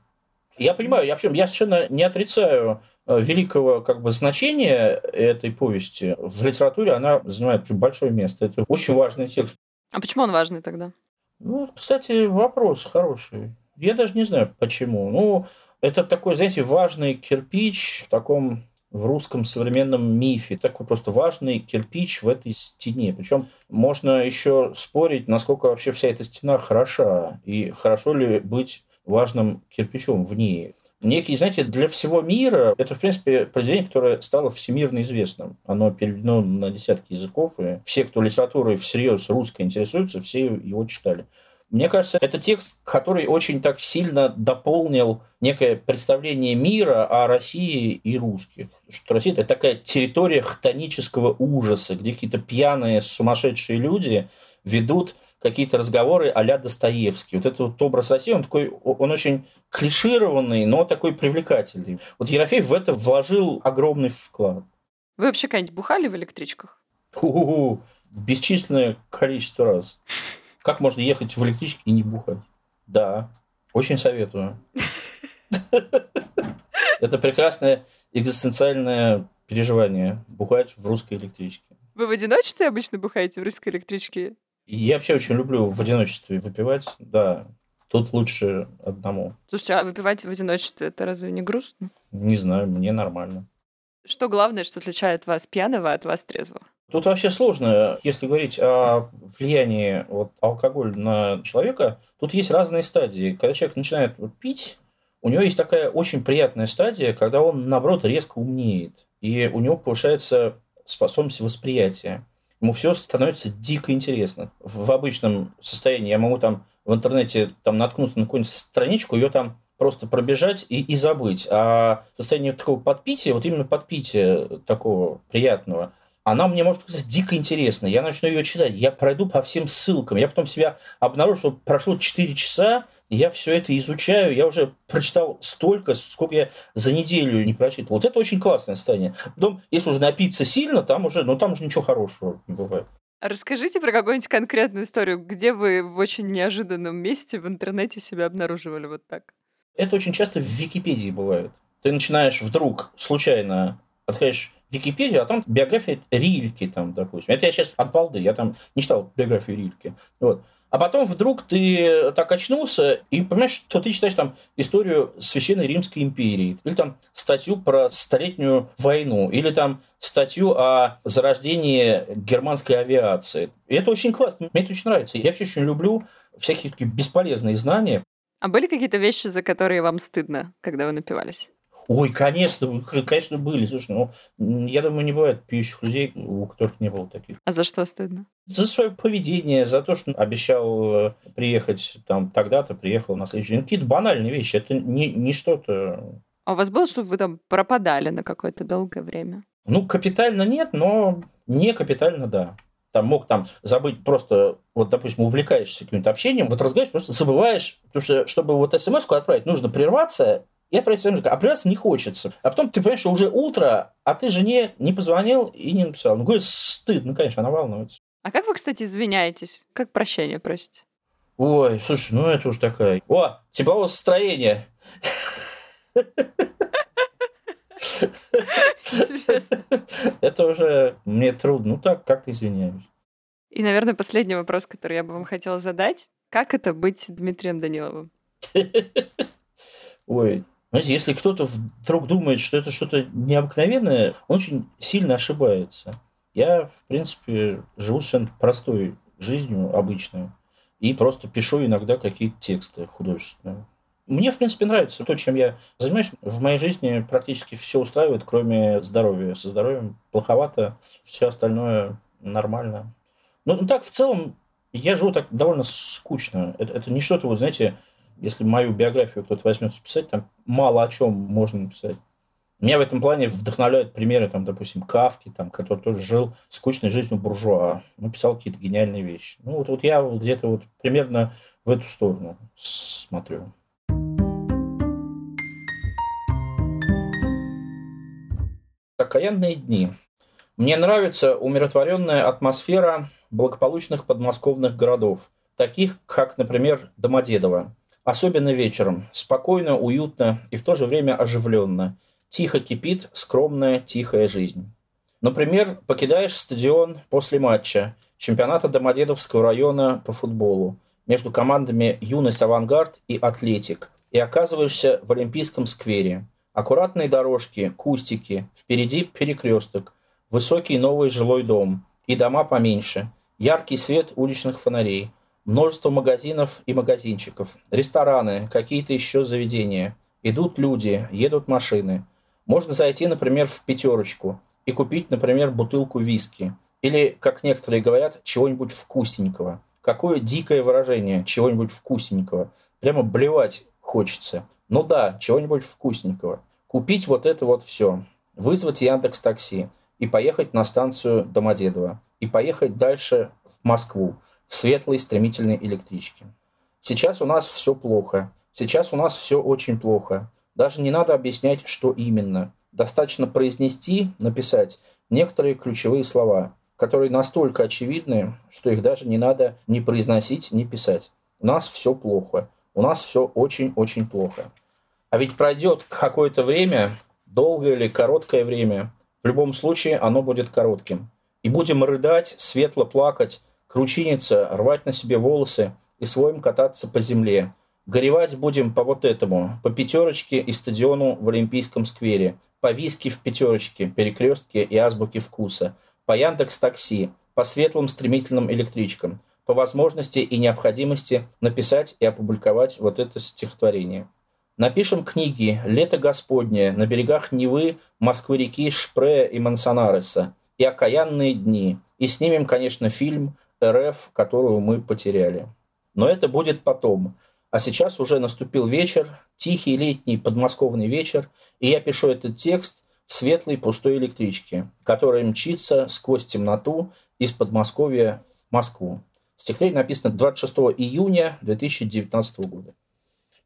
Я понимаю, я, причем, я совершенно не отрицаю э, великого как бы значения этой повести. В литературе она занимает большое место. Это очень важный текст. А почему он важный тогда? Ну, кстати, вопрос хороший. Я даже не знаю, почему. Ну, это такой, знаете, важный кирпич в таком в русском современном мифе. Такой просто важный кирпич в этой стене. Причем можно еще спорить, насколько вообще вся эта стена хороша. И хорошо ли быть важным кирпичом в ней. Некий, знаете, для всего мира это, в принципе, произведение, которое стало всемирно известным. Оно переведено на десятки языков, и все, кто литературой всерьез русской интересуются, все его читали. Мне кажется, это текст, который очень так сильно дополнил некое представление мира о России и русских. Что Россия – это такая территория хтонического ужаса, где какие-то пьяные, сумасшедшие люди ведут какие-то разговоры а-ля Достоевский. Вот этот вот образ России, он такой, он очень клишированный, но такой привлекательный. Вот Ерофеев в это вложил огромный вклад. Вы вообще когда-нибудь бухали в электричках? У-у-у, бесчисленное количество раз. Как можно ехать в электричке и не бухать? Да, очень советую. Это прекрасное экзистенциальное переживание бухать в русской электричке. Вы в одиночестве обычно бухаете в русской электричке? Я вообще очень люблю в одиночестве выпивать, да. Тут лучше одному. Слушайте, а выпивать в одиночестве это разве не грустно? Не знаю, мне нормально. Что главное, что отличает вас пьяного от вас трезвого? Тут вообще сложно, если говорить о влиянии вот, алкоголя на человека, тут есть разные стадии. Когда человек начинает вот, пить, у него есть такая очень приятная стадия, когда он, наоборот, резко умнеет, и у него повышается способность восприятия ему все становится дико интересно. В обычном состоянии я могу там в интернете там наткнуться на какую-нибудь страничку, ее там просто пробежать и, и забыть. А в состоянии такого подпития, вот именно подпития такого приятного, она мне может показаться дико интересной. Я начну ее читать, я пройду по всем ссылкам. Я потом себя обнаружу, что прошло 4 часа, я все это изучаю. Я уже прочитал столько, сколько я за неделю не прочитал. Вот это очень классное состояние. Потом, если уже напиться сильно, там уже, ну там уже ничего хорошего не бывает. Расскажите про какую-нибудь конкретную историю, где вы в очень неожиданном месте в интернете себя обнаруживали вот так. Это очень часто в Википедии бывает. Ты начинаешь вдруг случайно открываешь Википедию, а там биография Рильки, там, допустим. Это я сейчас от балды, я там не читал биографию Рильки. Вот. А потом вдруг ты так очнулся и понимаешь, что ты читаешь там историю Священной Римской империи, или там статью про Столетнюю войну, или там статью о зарождении германской авиации. И это очень классно, мне это очень нравится. Я вообще очень люблю всякие такие бесполезные знания. А были какие-то вещи, за которые вам стыдно, когда вы напивались? Ой, конечно, конечно, были. Слушай, ну, я думаю, не бывает пьющих людей, у которых не было таких. А за что стыдно? За свое поведение, за то, что обещал э, приехать там тогда-то, приехал на следующий день. Какие-то банальные вещи. Это не, не что-то... А у вас было, чтобы вы там пропадали на какое-то долгое время? Ну, капитально нет, но не капитально да. Там мог там забыть просто, вот, допустим, увлекаешься каким-то общением, вот разговариваешь, просто забываешь, потому что, чтобы вот смс отправить, нужно прерваться я про это а прерваться не хочется. А потом ты понимаешь, что уже утро, а ты жене не позвонил и не написал. Ну, говорит, стыдно, конечно, она волнуется. А как вы, кстати, извиняетесь? Как прощение просите? Ой, слушай, ну это уж такая. О, тепловое строение. Это уже мне трудно. Ну так, как-то извиняюсь. И, наверное, последний вопрос, который я бы вам хотела задать. Как это быть Дмитрием Даниловым? Ой, знаете, если кто-то вдруг думает, что это что-то необыкновенное, он очень сильно ошибается. Я, в принципе, живу совершенно простой жизнью, обычной, и просто пишу иногда какие-то тексты художественные. Мне, в принципе, нравится то, чем я занимаюсь. В моей жизни практически все устраивает, кроме здоровья. Со здоровьем плоховато, все остальное нормально. Ну, так, в целом, я живу так довольно скучно. Это, это не что-то, вот знаете, если мою биографию кто-то возьмется писать, там мало о чем можно написать. Меня в этом плане вдохновляют примеры, там, допустим, Кавки, там, который тоже жил скучной жизнью буржуа, ну, писал какие-то гениальные вещи. Ну, вот, вот я где-то вот примерно в эту сторону смотрю. Окаянные дни. Мне нравится умиротворенная атмосфера благополучных подмосковных городов, таких как, например, Домодедово. Особенно вечером. Спокойно, уютно и в то же время оживленно. Тихо кипит скромная, тихая жизнь. Например, покидаешь стадион после матча чемпионата Домодедовского района по футболу между командами «Юность Авангард» и «Атлетик» и оказываешься в Олимпийском сквере. Аккуратные дорожки, кустики, впереди перекресток, высокий новый жилой дом и дома поменьше, яркий свет уличных фонарей – Множество магазинов и магазинчиков, рестораны, какие-то еще заведения. Идут люди, едут машины. Можно зайти, например, в пятерочку и купить, например, бутылку виски. Или, как некоторые говорят, чего-нибудь вкусненького. Какое дикое выражение чего-нибудь вкусненького. Прямо блевать хочется. Ну да, чего-нибудь вкусненького. Купить вот это вот все. Вызвать Яндекс Такси и поехать на станцию Домодедово. И поехать дальше в Москву в светлой стремительной электричке. Сейчас у нас все плохо. Сейчас у нас все очень плохо. Даже не надо объяснять, что именно. Достаточно произнести, написать некоторые ключевые слова, которые настолько очевидны, что их даже не надо ни произносить, ни писать. У нас все плохо. У нас все очень-очень плохо. А ведь пройдет какое-то время, долгое или короткое время, в любом случае оно будет коротким. И будем рыдать, светло плакать, кручиниться, рвать на себе волосы и своим кататься по земле. Горевать будем по вот этому, по пятерочке и стадиону в Олимпийском сквере, по виски в пятерочке, перекрестке и азбуке вкуса, по Яндекс Такси, по светлым стремительным электричкам, по возможности и необходимости написать и опубликовать вот это стихотворение. Напишем книги «Лето Господне» на берегах Невы, Москвы-реки, Шпрея и Мансонареса и «Окаянные дни». И снимем, конечно, фильм РФ, которую мы потеряли. Но это будет потом. А сейчас уже наступил вечер, тихий летний подмосковный вечер, и я пишу этот текст в светлой пустой электричке, которая мчится сквозь темноту из Подмосковья в Москву. Стихотворение написано 26 июня 2019 года.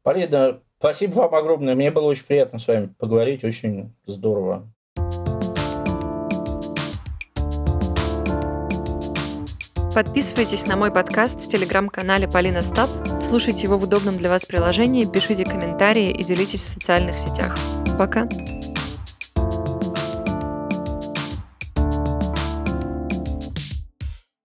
Полина, спасибо вам огромное. Мне было очень приятно с вами поговорить. Очень здорово. Подписывайтесь на мой подкаст в телеграм-канале Полина Стаб, слушайте его в удобном для вас приложении, пишите комментарии и делитесь в социальных сетях. Пока!